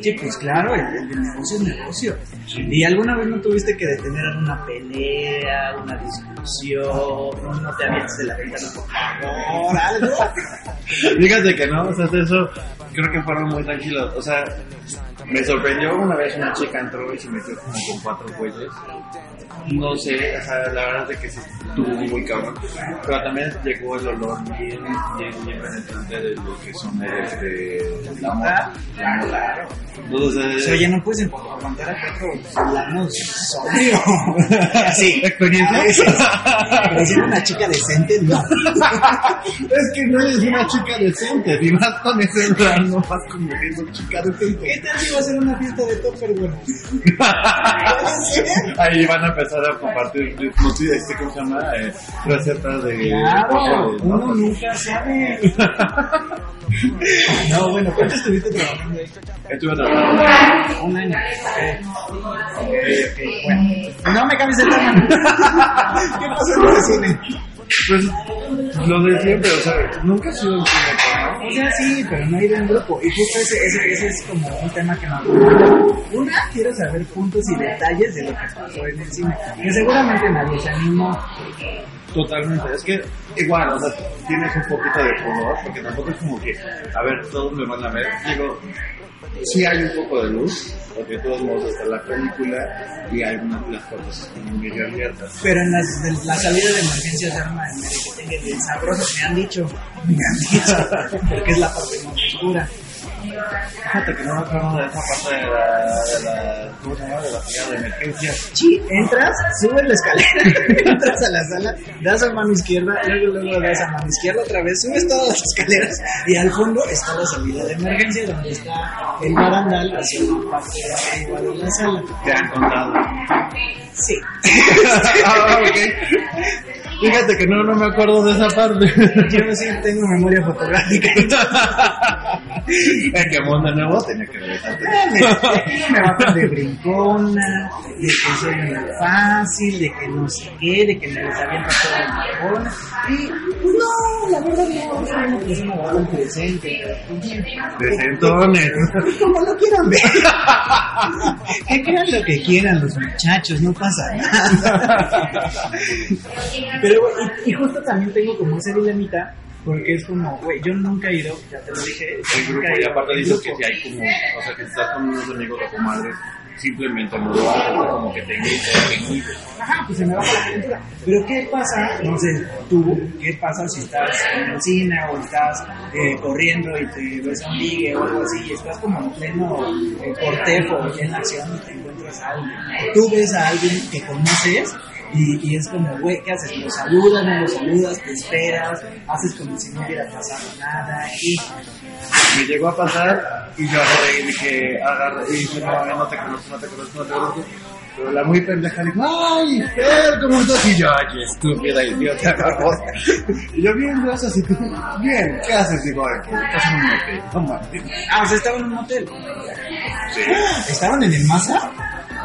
Sí, pues claro, el, el negocio es negocio. ¿Y alguna vez no tuviste que detener alguna pelea, una discusión, no, te avientas de la ventana, por favor, algo? Fíjate que no, o sea, de eso creo que fueron muy tranquilos. O sea, me sorprendió una vez una chica entró y se metió como con cuatro güeyes. No sé, o sea, la verdad es que sí estuvo muy cabrón. Pero también llegó el olor bien, bien, bien penetrante de lo que son este, la moda. La moda. Entonces, Oye, no puedes aguantar a cuatro fulanos sobrio. Sí. ¿Experiencia? Era una chica decente, no. es que no eres una chica decente, ni más con ese lugar, no vas como siendo chica decente. ¿Qué tal si va a ser una fiesta de topper, bueno? Ahí van a empezar a compartir, este, ¿cómo se llama? Eh, recetas de... Claro, de- ¿no? uno nunca sabe. No, bueno, ¿cuánto estuviste trabajando ahí? Estuve trabajando. Un año. Ok, ok, bueno. No me cambies el tema. ¿Qué pasó en ese cine? Pues lo de siempre, o sea, nunca he sido un cine. O sea, sí, pero no ido en grupo. Y justo ese, ese, ese es como un tema que nos. Una, quiero saber puntos y detalles de lo que pasó en el cine. Que seguramente nadie se animó. Totalmente, es que igual, o sea, tienes un poquito de pudor, porque tampoco es como que, a ver, todos me van a ver. Digo, sí hay un poco de luz, porque de todos modos está la película y hay unas las puertas están medio abiertas. Pero en las, de, la salida de emergencias de arma en el que bien sabroso, me han dicho. Me han dicho. Porque es la parte más oscura. Fíjate que no me acuerdo de esa parte de la, de la ¿cómo se llama? De la salida de emergencia. Sí, entras, subes la escalera, entras a la sala, das a mano izquierda, luego luego das a mano izquierda otra vez, subes todas las escaleras y al fondo está la salida de emergencia donde está el barandal hacia la parte de arriba de la sala. Te han contado. Sí. ah, ok. Fíjate que no, no me acuerdo de esa parte. Yo sí tengo memoria fotográfica. Es que Nuevo tenía que regresar. me matan de brincona, de que soy muy fácil, de que no sé qué, de que me les avienta toda la marrona. Y pues no, la verdad no, soy una persona bastante decente. Decentones. Como lo quieran ver. Que crean lo que quieran los muchachos, no pasa nada. Pero, y, y justo también tengo como ese dilemita, porque es como, güey, yo nunca he ido, ya te lo dije. El grupo, y aparte dices que si hay como, o sea, que estás con unos amigos o comadres, simplemente no lo haces, como que te invitan. Ajá, pues se me baja la calentura. Pero ¿qué pasa? No sé, tú, ¿qué pasa si estás en el cine o estás eh, corriendo y te ves a un ligue o algo así y estás como en pleno eh, cortejo en acción y te encuentras a alguien? O tú ves a alguien que conoces y, y es como, güey, ¿qué haces? ¿Lo saludas, no lo saludas, te esperas, haces como si no hubiera pasado nada y... Me llegó a pasar y yo agarré y dije, agarré y dije, no, no te conozco, no te conozco, no te conozco. Pero la muy pendeja dijo, ¡ay, Fer, cómo estás! Y yo, ¡ay, estúpida, idiota, babosa! Y yo, bien, gracias, y tú, bien, ¿qué haces? Digo, "Ay, pues, estás en un no mames. Ah, o sea, estaban en un hotel. Sí. ¿Estaban en el Masa?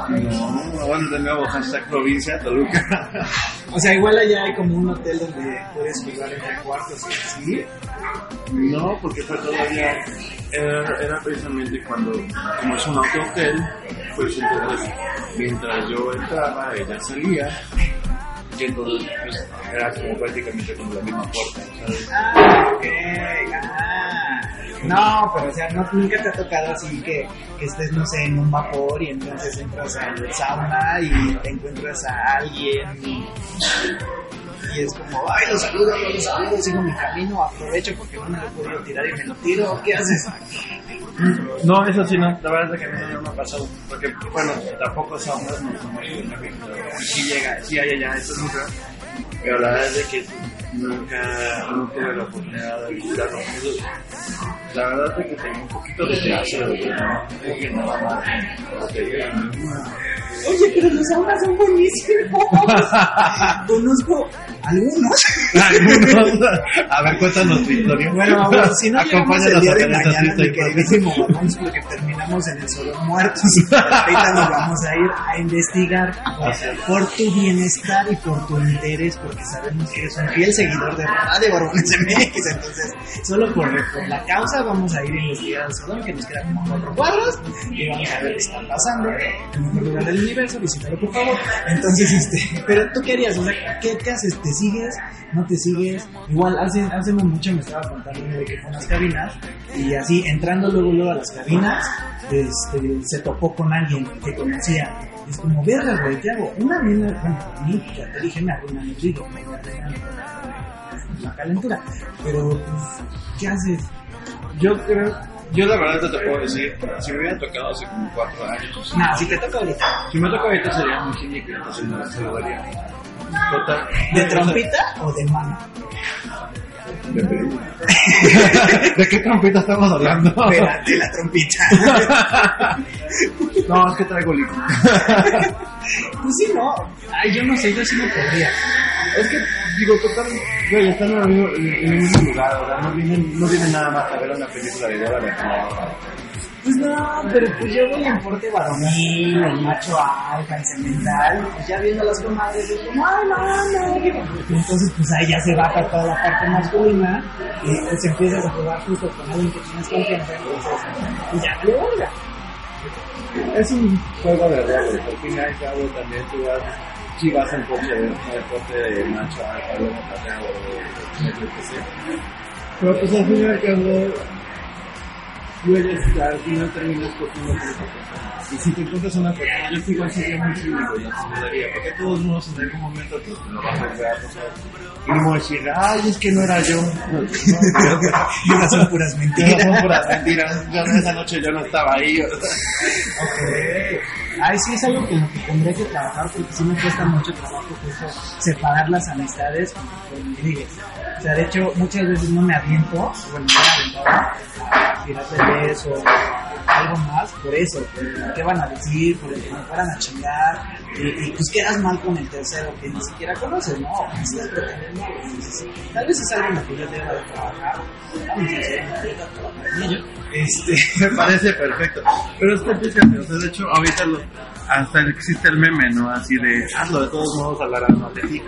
No, bueno, de nuevo, hashtag provincia, Toluca. O sea, igual allá hay como un hotel donde puedes jugar entre cuartos y así. No, porque fue todavía, era, era precisamente cuando, como es un auto-hotel, pues entonces, mientras yo entraba, ella salía, y entonces, pues, era como prácticamente como la misma puerta, ¿sabes? Ah, ok, ah. No, pero o sea, no, nunca te ha tocado así que, estés, no sé, en un vapor y entonces entras al sauna y te encuentras a alguien y, es como, ay, lo saludo, no lo saludo, sigo mi camino, aprovecho porque no me lo puedo tirar y me lo tiro, ¿qué haces? No, eso sí, no, la verdad es que mí no me ha pasado, porque, bueno, tampoco son hombres, no somos sí llega, sí hay allá, eso nunca, pero la verdad es que nunca, no tuve la oportunidad de visitarlo. La verdad es que tengo un poquito de teatro, Oye, pero los saunas son buenísimos. Conozco algunos. Algunos. A ver, cuéntanos tu historia. Bueno, bueno, si no llegamos el Acompáñanos día a de mañana, mi queridísimo porque terminamos en el Solo Muertos. Ahorita nos vamos a ir a investigar por, por tu bienestar y por tu interés, porque sabemos que eres un fiel seguidor de Radio Barbones MX. Entonces, solo por, la causa vamos a ir a investigar al Sodón, que nos quedan como cuatro cuadros, y vamos a ver qué está pasando. En mejor lugar del universo, visítalo por favor. Entonces, este, pero tú querías, o sea, ¿qué, qué haces? ¿Te sigues? ¿No te sigues? Igual, hace, mucho me estaba contando de que fue unas cabinas, y así, entrando luego, luego a las cabinas, este, se topó con alguien que conocía. Es como, verga, güey, ¿qué hago? Una mina, bueno, ya te dije, me arruina el río, me la calentura. Pero, pues, ¿qué haces? Yo creo, yo la verdad te puedo decir, si me hubiera tocado hace como cuatro años, Nah, si te toca ahorita. si me toca ahorita sería muy cínico, entonces no se lo daría. Total. ¿De trompita o de mano? ¿De qué trompeta estamos hablando? Espérate, la trompita. No, es que traigo líquido. pues sí, no. Ay, yo no sé, yo sí no podría. Es que, digo, total, güey, están en el mismo, lugar, o sea, no vienen, no vienen nada más a ver una película de Dora la Exploradora. Pues no, pero pues yo voy en porte varonil, el macho alfa, el cemental, pues ya viendo las comadres, es como, ay, no, no. Y entonces, pues ahí ya se baja toda la parte masculina, y pues empiezas a jugar justo con alguien que tienes confianza, entonces, pues ya le valga. Es un juego de roles, al fin y al cabo también tú vas, si vas en coche de de macho alfa, luego o de lo que sea. Pero pues al fin y al cabo, puedes, al final terminas cogiendo con esa persona. Y si te encuentras una persona, yo igual sería muy cínico y saludaría, porque todos modos en algún momento pues, te lo vas a ver, o sea, y no decir, ay, es que no era yo. No, no, esas son puras no, mentiras. son puras mentiras. Yo esa noche yo no estaba ahí. Ok. Ay, sí, es algo que en lo que tendré que trabajar porque sí me cuesta mucho trabajo justo separar las amistades con ligues. O sea, de hecho, muchas veces no me aviento, bueno, no me aventaba a tirarle eso algo más por eso, por qué van a decir, por el que me fueran a chingar, y, y, pues quedas mal con el tercero que ni siquiera conoces, ¿no? Tal vez es algo en lo que yo deba de trabajar, ello. Este, Me parece perfecto. Pero es que fíjate, o sea, de hecho, ahorita lo, hasta existe el meme, ¿no? Así de, hazlo, de todos modos hablarán mal de ti.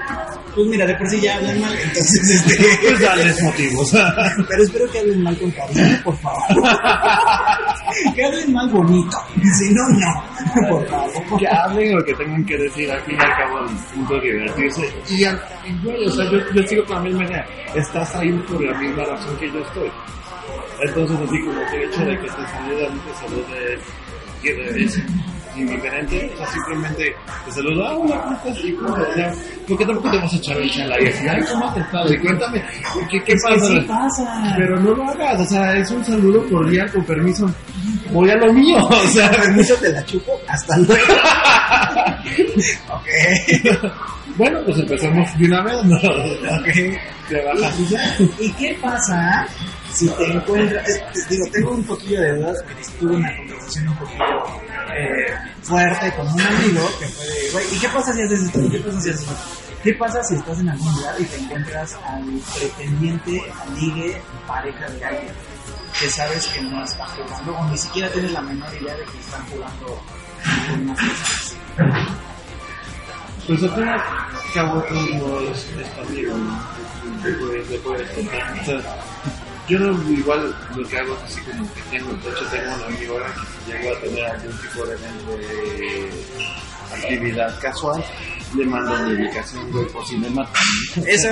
pues mira, de por sí ya hablan mal, entonces, este, Pues dales motivos. pero espero que hablen mal con cariño, por favor. que hablen mal bonito, si no, no, por favor. que hablen lo que tengan que decir, al fin y al cabo el punto de divertirse. Y, al- güey, o sea, yo, yo sigo con la misma idea. Estás ahí por la misma razón que yo estoy. Entonces, así como el hecho de que te saluda, no te salude, que es indiferente, o sea, simplemente te saluda, ah, hola, ¿cómo estás? Y punto, o sea, ¿por qué tampoco te vas a echar el chala y ay, ¿cómo has estado? Y cuéntame, ¿qué, pasa? sí pasa. Pero no lo hagas, o sea, es un saludo cordial, con permiso. Voy a lo mío, o sea, Permiso, te la chupo, hasta luego. ok. Bueno, pues empezamos de una vez, ¿no? Ok. Te bajas y ya. ¿Y qué pasa si te encuentras? eh, digo, tengo un poquillo de dudas tuve una conversación un poquillo eh, fuerte con un amigo que de, güey, ¿y qué pasa si haces esto? ¿Qué pasa si estás en algún lugar y te encuentras al pretendiente, al ligue, pareja de alguien que sabes que no está jugando o ni siquiera tienes la menor idea de que están jugando con más personas? Pues al cabo todos modos es tu amigo, yo no, igual lo que hago es así como que tengo, de hecho tengo un amigo ahora que si llego a tener algún tipo de, de actividad casual, le mando mi ubicación güey, por si me matan. Eso,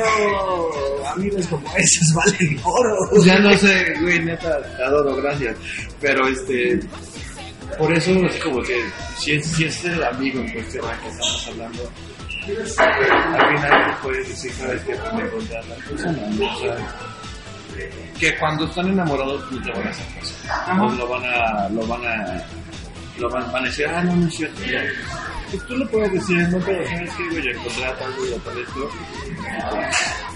amigos como esos valen oro. Ya no sé, güey, neta, te adoro, gracias. Pero este, por eso es como que si es, si es el amigo en cuestión al que estamos hablando, al final puedes decir, sabes que me encontré a la persona, ¿no? O sea, que cuando están enamorados no te van a hacer caso. No lo van a, lo van a, lo van, van a decir, ah, no, no es cierto. ya. Pues tú lo puedes decir, no, pero sabes que, encontré a tal, güey, a tal esto.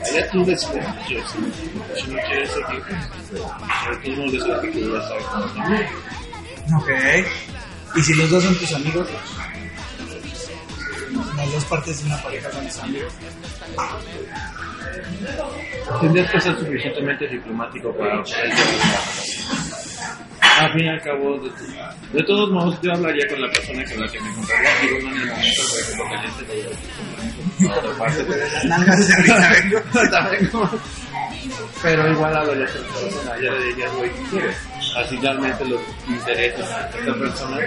Allá tú decides, yo, si, si no quieres seguir, pues, pero tú no decides que ya sabes cómo también. Ok. ¿Y si los dos son tus amigos? Las dos partes de una pareja son amigos. Tendrías que ser suficientemente diplomático para Al fin y al cabo, de, de todos modos, yo hablaría con la persona con la que me encontraría, digo, no en el momento, por ejemplo, caliente otra parte. Las nalgas de ahorita vengo. Pero igual a la persona, ya le dirías, güey, ¿qué quieres? Así realmente los intereses de esta persona,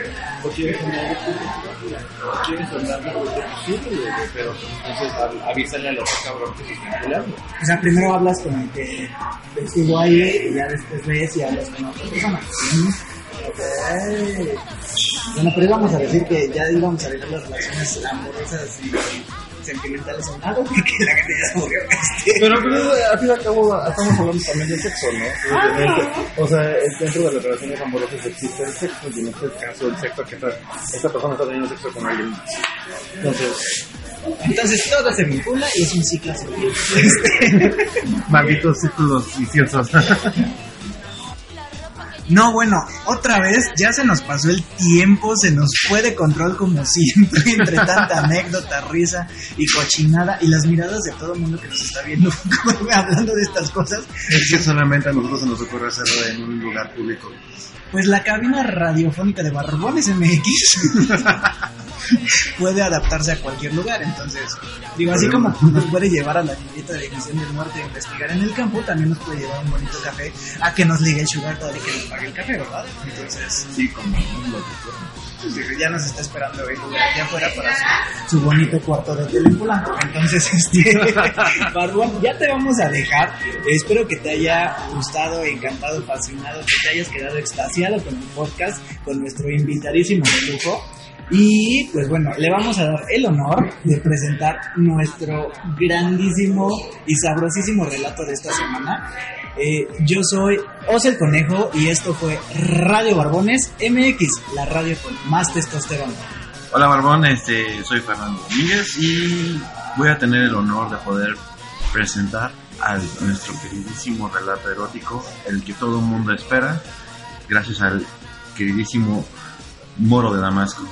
o quieres un algo público, o quieres andar posible, güey, pero entonces av- avísale al otro cabrón que se está peleando. O sea, primero hablas con el que estuvo ahí y ya después ves y hablas con otra persona. Bueno, pero íbamos a decir que ya íbamos a dejar las relaciones amorosas y sentimentales a un lado porque la gente ya se murió. Este, Pero pues, al fin y al cabo estamos hablando también del sexo, ¿no? Evidentemente, O sea, dentro de las relaciones amorosas existe el sexo, y en este caso el sexo que esta, esta persona está teniendo sexo con alguien más. Entonces, Entonces todo se vincula y es un ciclo sin malditos círculos viciosos. No, bueno, otra vez ya se nos pasó el tiempo, se nos fue de control como siempre, entre tanta anécdota, risa y cochinada y las miradas de todo el mundo que nos está viendo hablando de estas cosas. es que solamente a nosotros se nos ocurre hacerlo en un lugar público. Pues la cabina radiofónica de Barbones MX puede adaptarse a cualquier lugar, entonces, digo, así como nos puede llevar a la glorieta de División del Norte a investigar en el campo, también nos puede llevar un bonito café a que nos ligue el sugar daddy que pague el ¿verdad? Entonces, Sí, como un locutor. Ya nos está esperando el lugar allá afuera para su, su bonito cuarto de telepulanco. Entonces, este, Barbón, ya te vamos a dejar. Espero que te haya gustado, encantado, fascinado, que te hayas quedado extasiado con el podcast, con nuestro invitadísimo de lujo. Y pues bueno, le vamos a dar el honor de presentar nuestro grandísimo y sabrosísimo relato de esta semana. Eh, yo soy Os el Conejo y esto fue Radio Barbones MX, la radio con más testosterona. Hola Barbón, este, soy Fernando Domínguez y voy a tener el honor de poder presentar a nuestro queridísimo relato erótico, el que todo el mundo espera, gracias al queridísimo Moro de Damasco.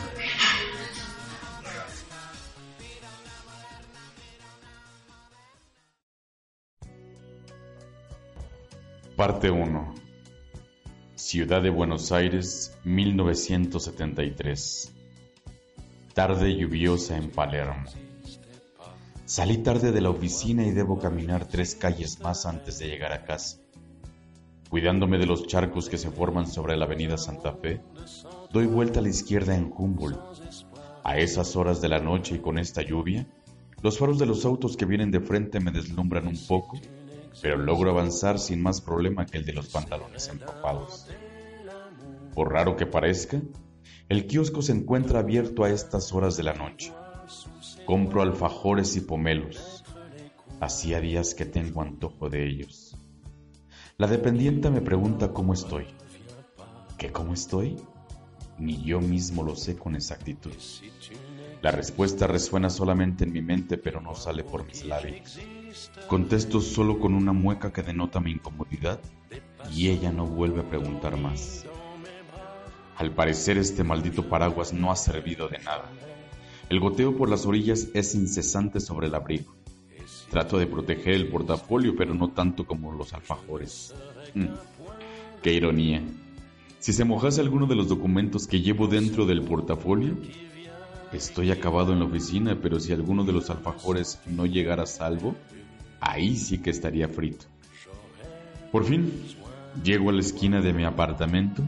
Parte 1. Ciudad de Buenos Aires, 1973. Tarde lluviosa en Palermo. Salí tarde de la oficina y debo caminar tres calles más antes de llegar a casa. Cuidándome de los charcos que se forman sobre la avenida Santa Fe, doy vuelta a la izquierda en Humboldt. A esas horas de la noche y con esta lluvia, los faros de los autos que vienen de frente me deslumbran un poco, pero logro avanzar sin más problema que el de los pantalones empapados. Por raro que parezca, el kiosco se encuentra abierto a estas horas de la noche. Compro alfajores y pomelos. Hacía días que tengo antojo de ellos. La dependienta me pregunta cómo estoy. ¿Qué cómo estoy? Ni yo mismo lo sé con exactitud. La respuesta resuena solamente en mi mente, pero no sale por mis labios. Contesto solo con una mueca que denota mi incomodidad y ella no vuelve a preguntar más. Al parecer este maldito paraguas no ha servido de nada. El goteo por las orillas es incesante sobre el abrigo. Trato de proteger el portafolio, pero no tanto como los alfajores. Mm, qué ironía. Si se mojase alguno de los documentos que llevo dentro del portafolio, estoy acabado en la oficina, pero si alguno de los alfajores no llegara a salvo, ahí sí que estaría frito. Por fin, llego a la esquina de mi apartamento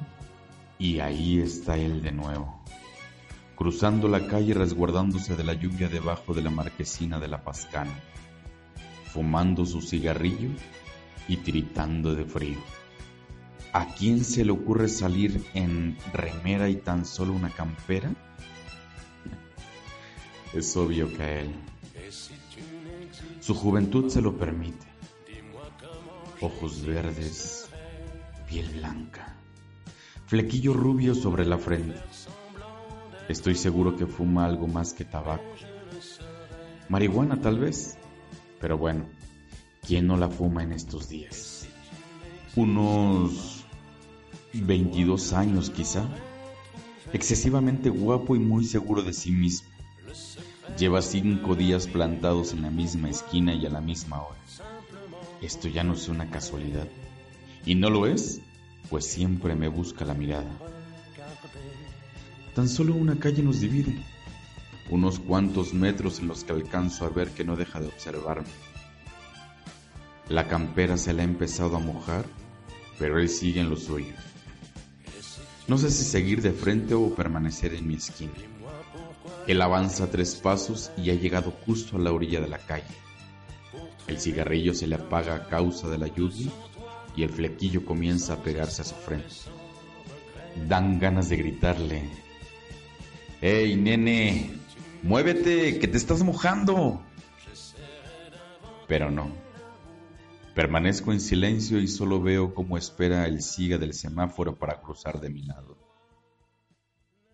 y ahí está él de nuevo, cruzando la calle resguardándose de la lluvia debajo de la marquesina de la Pascana, fumando su cigarrillo y tiritando de frío. ¿A quién se le ocurre salir en remera y tan solo una campera? Es obvio que a él. Su juventud se lo permite. Ojos verdes, piel blanca, flequillo rubio sobre la frente. Estoy seguro que fuma algo más que tabaco. Marihuana tal vez, pero bueno, ¿quién no la fuma en estos días? Unos 22 años quizá, excesivamente guapo y muy seguro de sí mismo. Lleva cinco días plantados en la misma esquina y a la misma hora. Esto ya no es una casualidad. ¿Y no lo es? Pues siempre me busca la mirada. Tan solo una calle nos divide. Unos cuantos metros en los que alcanzo a ver que no deja de observarme. La campera se le ha empezado a mojar, pero él sigue en lo suyo. No sé si seguir de frente o permanecer en mi esquina. Él avanza tres pasos y ha llegado justo a la orilla de la calle. El cigarrillo se le apaga a causa de la lluvia y el flequillo comienza a pegarse a su frente. Dan ganas de gritarle, ¡Ey, nene! ¡Muévete, que te estás mojando! Pero no. Permanezco en silencio y solo veo cómo espera el siga del semáforo para cruzar de mi lado.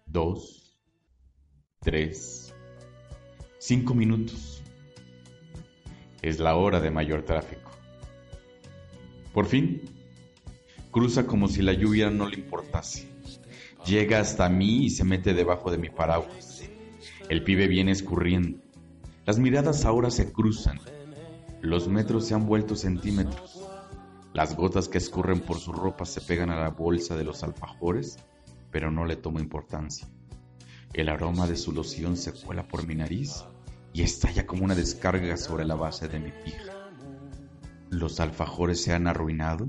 Dos, tres, cinco minutos. Es la hora de mayor tráfico. Por fin, cruza como si la lluvia no le importase. Llega hasta mí y se mete debajo de mi paraguas. El pibe viene escurriendo. Las miradas ahora se cruzan. Los metros se han vuelto centímetros. Las gotas que escurren por su ropa se pegan a la bolsa de los alfajores, pero no le tomo importancia. El aroma de su loción se cuela por mi nariz y estalla como una descarga sobre la base de mi pija. Los alfajores se han arruinado,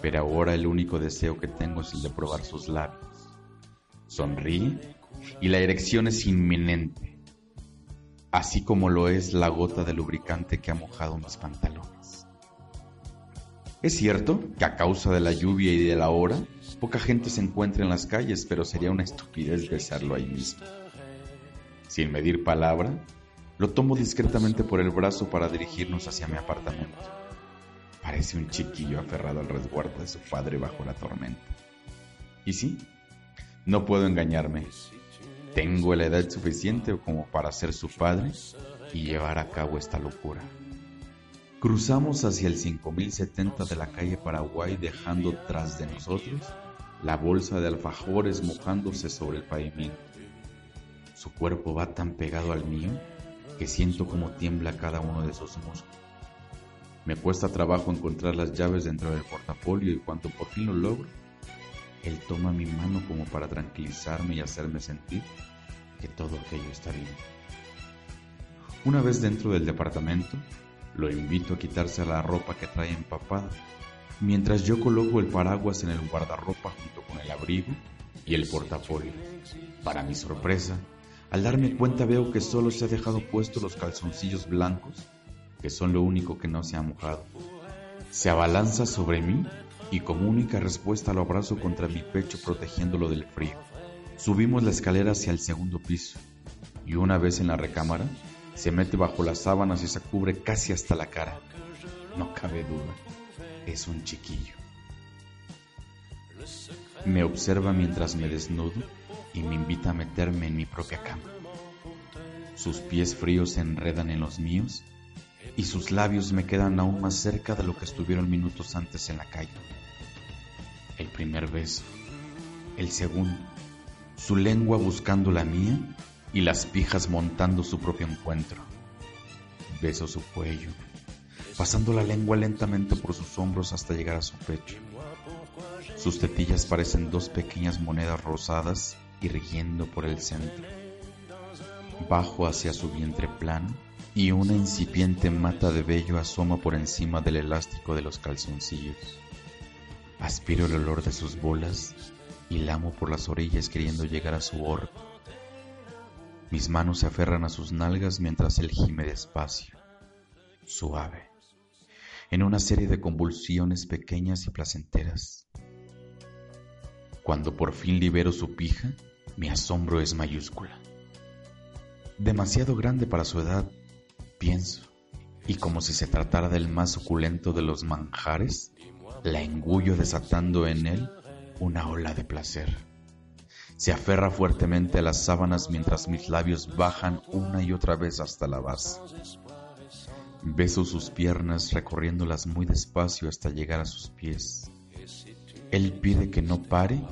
pero ahora el único deseo que tengo es el de probar sus labios. Sonríe y la erección es inminente, así como lo es la gota de lubricante que ha mojado mis pantalones. Es cierto que a causa de la lluvia y de la hora, poca gente se encuentra en las calles, pero sería una estupidez besarlo ahí mismo. Sin medir palabra, lo tomo discretamente por el brazo para dirigirnos hacia mi apartamento. Parece un chiquillo aferrado al resguardo de su padre bajo la tormenta. Y sí, no puedo engañarme. Tengo la edad suficiente como para ser su padre y llevar a cabo esta locura. Cruzamos hacia el 5070 de la calle Paraguay dejando tras de nosotros la bolsa de alfajores mojándose sobre el pavimento. Su cuerpo va tan pegado al mío que siento como tiembla cada uno de sus músculos. Me cuesta trabajo encontrar las llaves dentro del portafolio y cuando por fin lo logro, él toma mi mano como para tranquilizarme y hacerme sentir que todo aquello está bien. Una vez dentro del departamento, lo invito a quitarse la ropa que trae empapada, mientras yo coloco el paraguas en el guardarropa junto con el abrigo y el portafolio. Para mi sorpresa, al darme cuenta veo que solo se ha dejado puesto los calzoncillos blancos, que son lo único que no se ha mojado. Se abalanza sobre mí y como única respuesta lo abrazo contra mi pecho protegiéndolo del frío. Subimos la escalera hacia el segundo piso y una vez en la recámara se mete bajo las sábanas y se cubre casi hasta la cara. No cabe duda, es un chiquillo. Me observa mientras me desnudo y me invita a meterme en mi propia cama. Sus pies fríos se enredan en los míos y sus labios me quedan aún más cerca de lo que estuvieron minutos antes en la calle. El primer beso, el segundo, su lengua buscando la mía y las pijas montando su propio encuentro. Beso su cuello, pasando la lengua lentamente por sus hombros hasta llegar a su pecho. Sus tetillas parecen dos pequeñas monedas rosadas irguiendo por el centro. Bajo hacia su vientre plano y una incipiente mata de vello asoma por encima del elástico de los calzoncillos. Aspiro el olor de sus bolas y lamo por las orillas queriendo llegar a su orto. Mis manos se aferran a sus nalgas mientras él gime despacio, suave, en una serie de convulsiones pequeñas y placenteras. Cuando por fin libero su pija, mi asombro es mayúscula. Demasiado grande para su edad, pienso, y como si se tratara del más suculento de los manjares, la engullo desatando en él una ola de placer. Se aferra fuertemente a las sábanas mientras mis labios bajan una y otra vez hasta la base. Beso sus piernas recorriéndolas muy despacio hasta llegar a sus pies. Él pide que no pare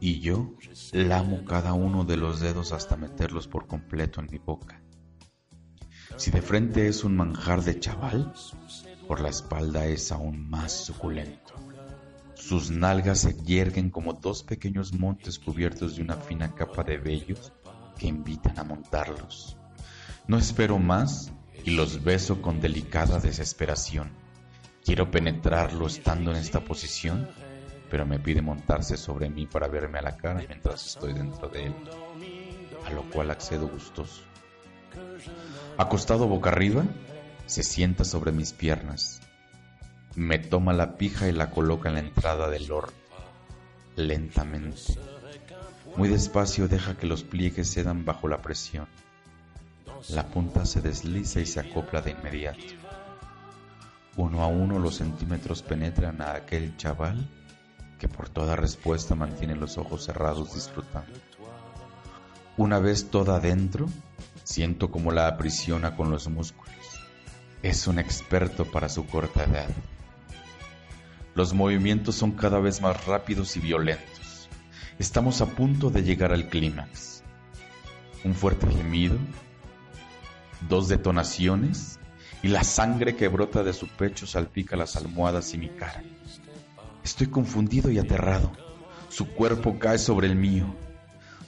y yo lamo cada uno de los dedos hasta meterlos por completo en mi boca. Si de frente es un manjar de chaval, por la espalda es aún más suculento. Sus nalgas se yerguen como dos pequeños montes cubiertos de una fina capa de vellos que invitan a montarlos. No espero más y los beso con delicada desesperación. Quiero penetrarlo estando en esta posición, pero me pide montarse sobre mí para verme a la cara mientras estoy dentro de él, a lo cual accedo gustoso. Acostado boca arriba, se sienta sobre mis piernas. Me toma la pija y la coloca en la entrada del horno, lentamente. Muy despacio deja que los pliegues cedan bajo la presión. La punta se desliza y se acopla de inmediato. Uno a uno los centímetros penetran a aquel chaval que por toda respuesta mantiene los ojos cerrados disfrutando. Una vez toda adentro, siento como la aprisiona con los músculos. Es un experto para su corta edad. Los movimientos son cada vez más rápidos y violentos. Estamos a punto de llegar al clímax. Un fuerte gemido, dos detonaciones y la sangre que brota de su pecho salpica las almohadas y mi cara. Estoy confundido y aterrado. Su cuerpo cae sobre el mío.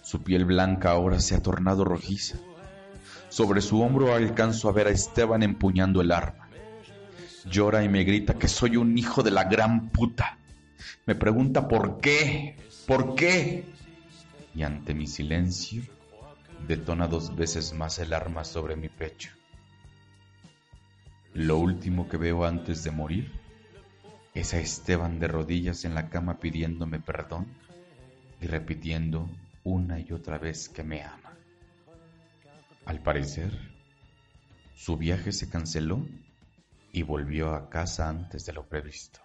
Su piel blanca ahora se ha tornado rojiza. Sobre su hombro alcanzo a ver a Esteban empuñando el arma. Llora y me grita que soy un hijo de la gran puta. Me pregunta por qué, por qué. Y ante mi silencio, detona dos veces más el arma sobre mi pecho. Lo último que veo antes de morir es a Esteban de rodillas en la cama pidiéndome perdón y repitiendo una y otra vez que me ama. Al parecer, su viaje se canceló y volvió a casa antes de lo previsto.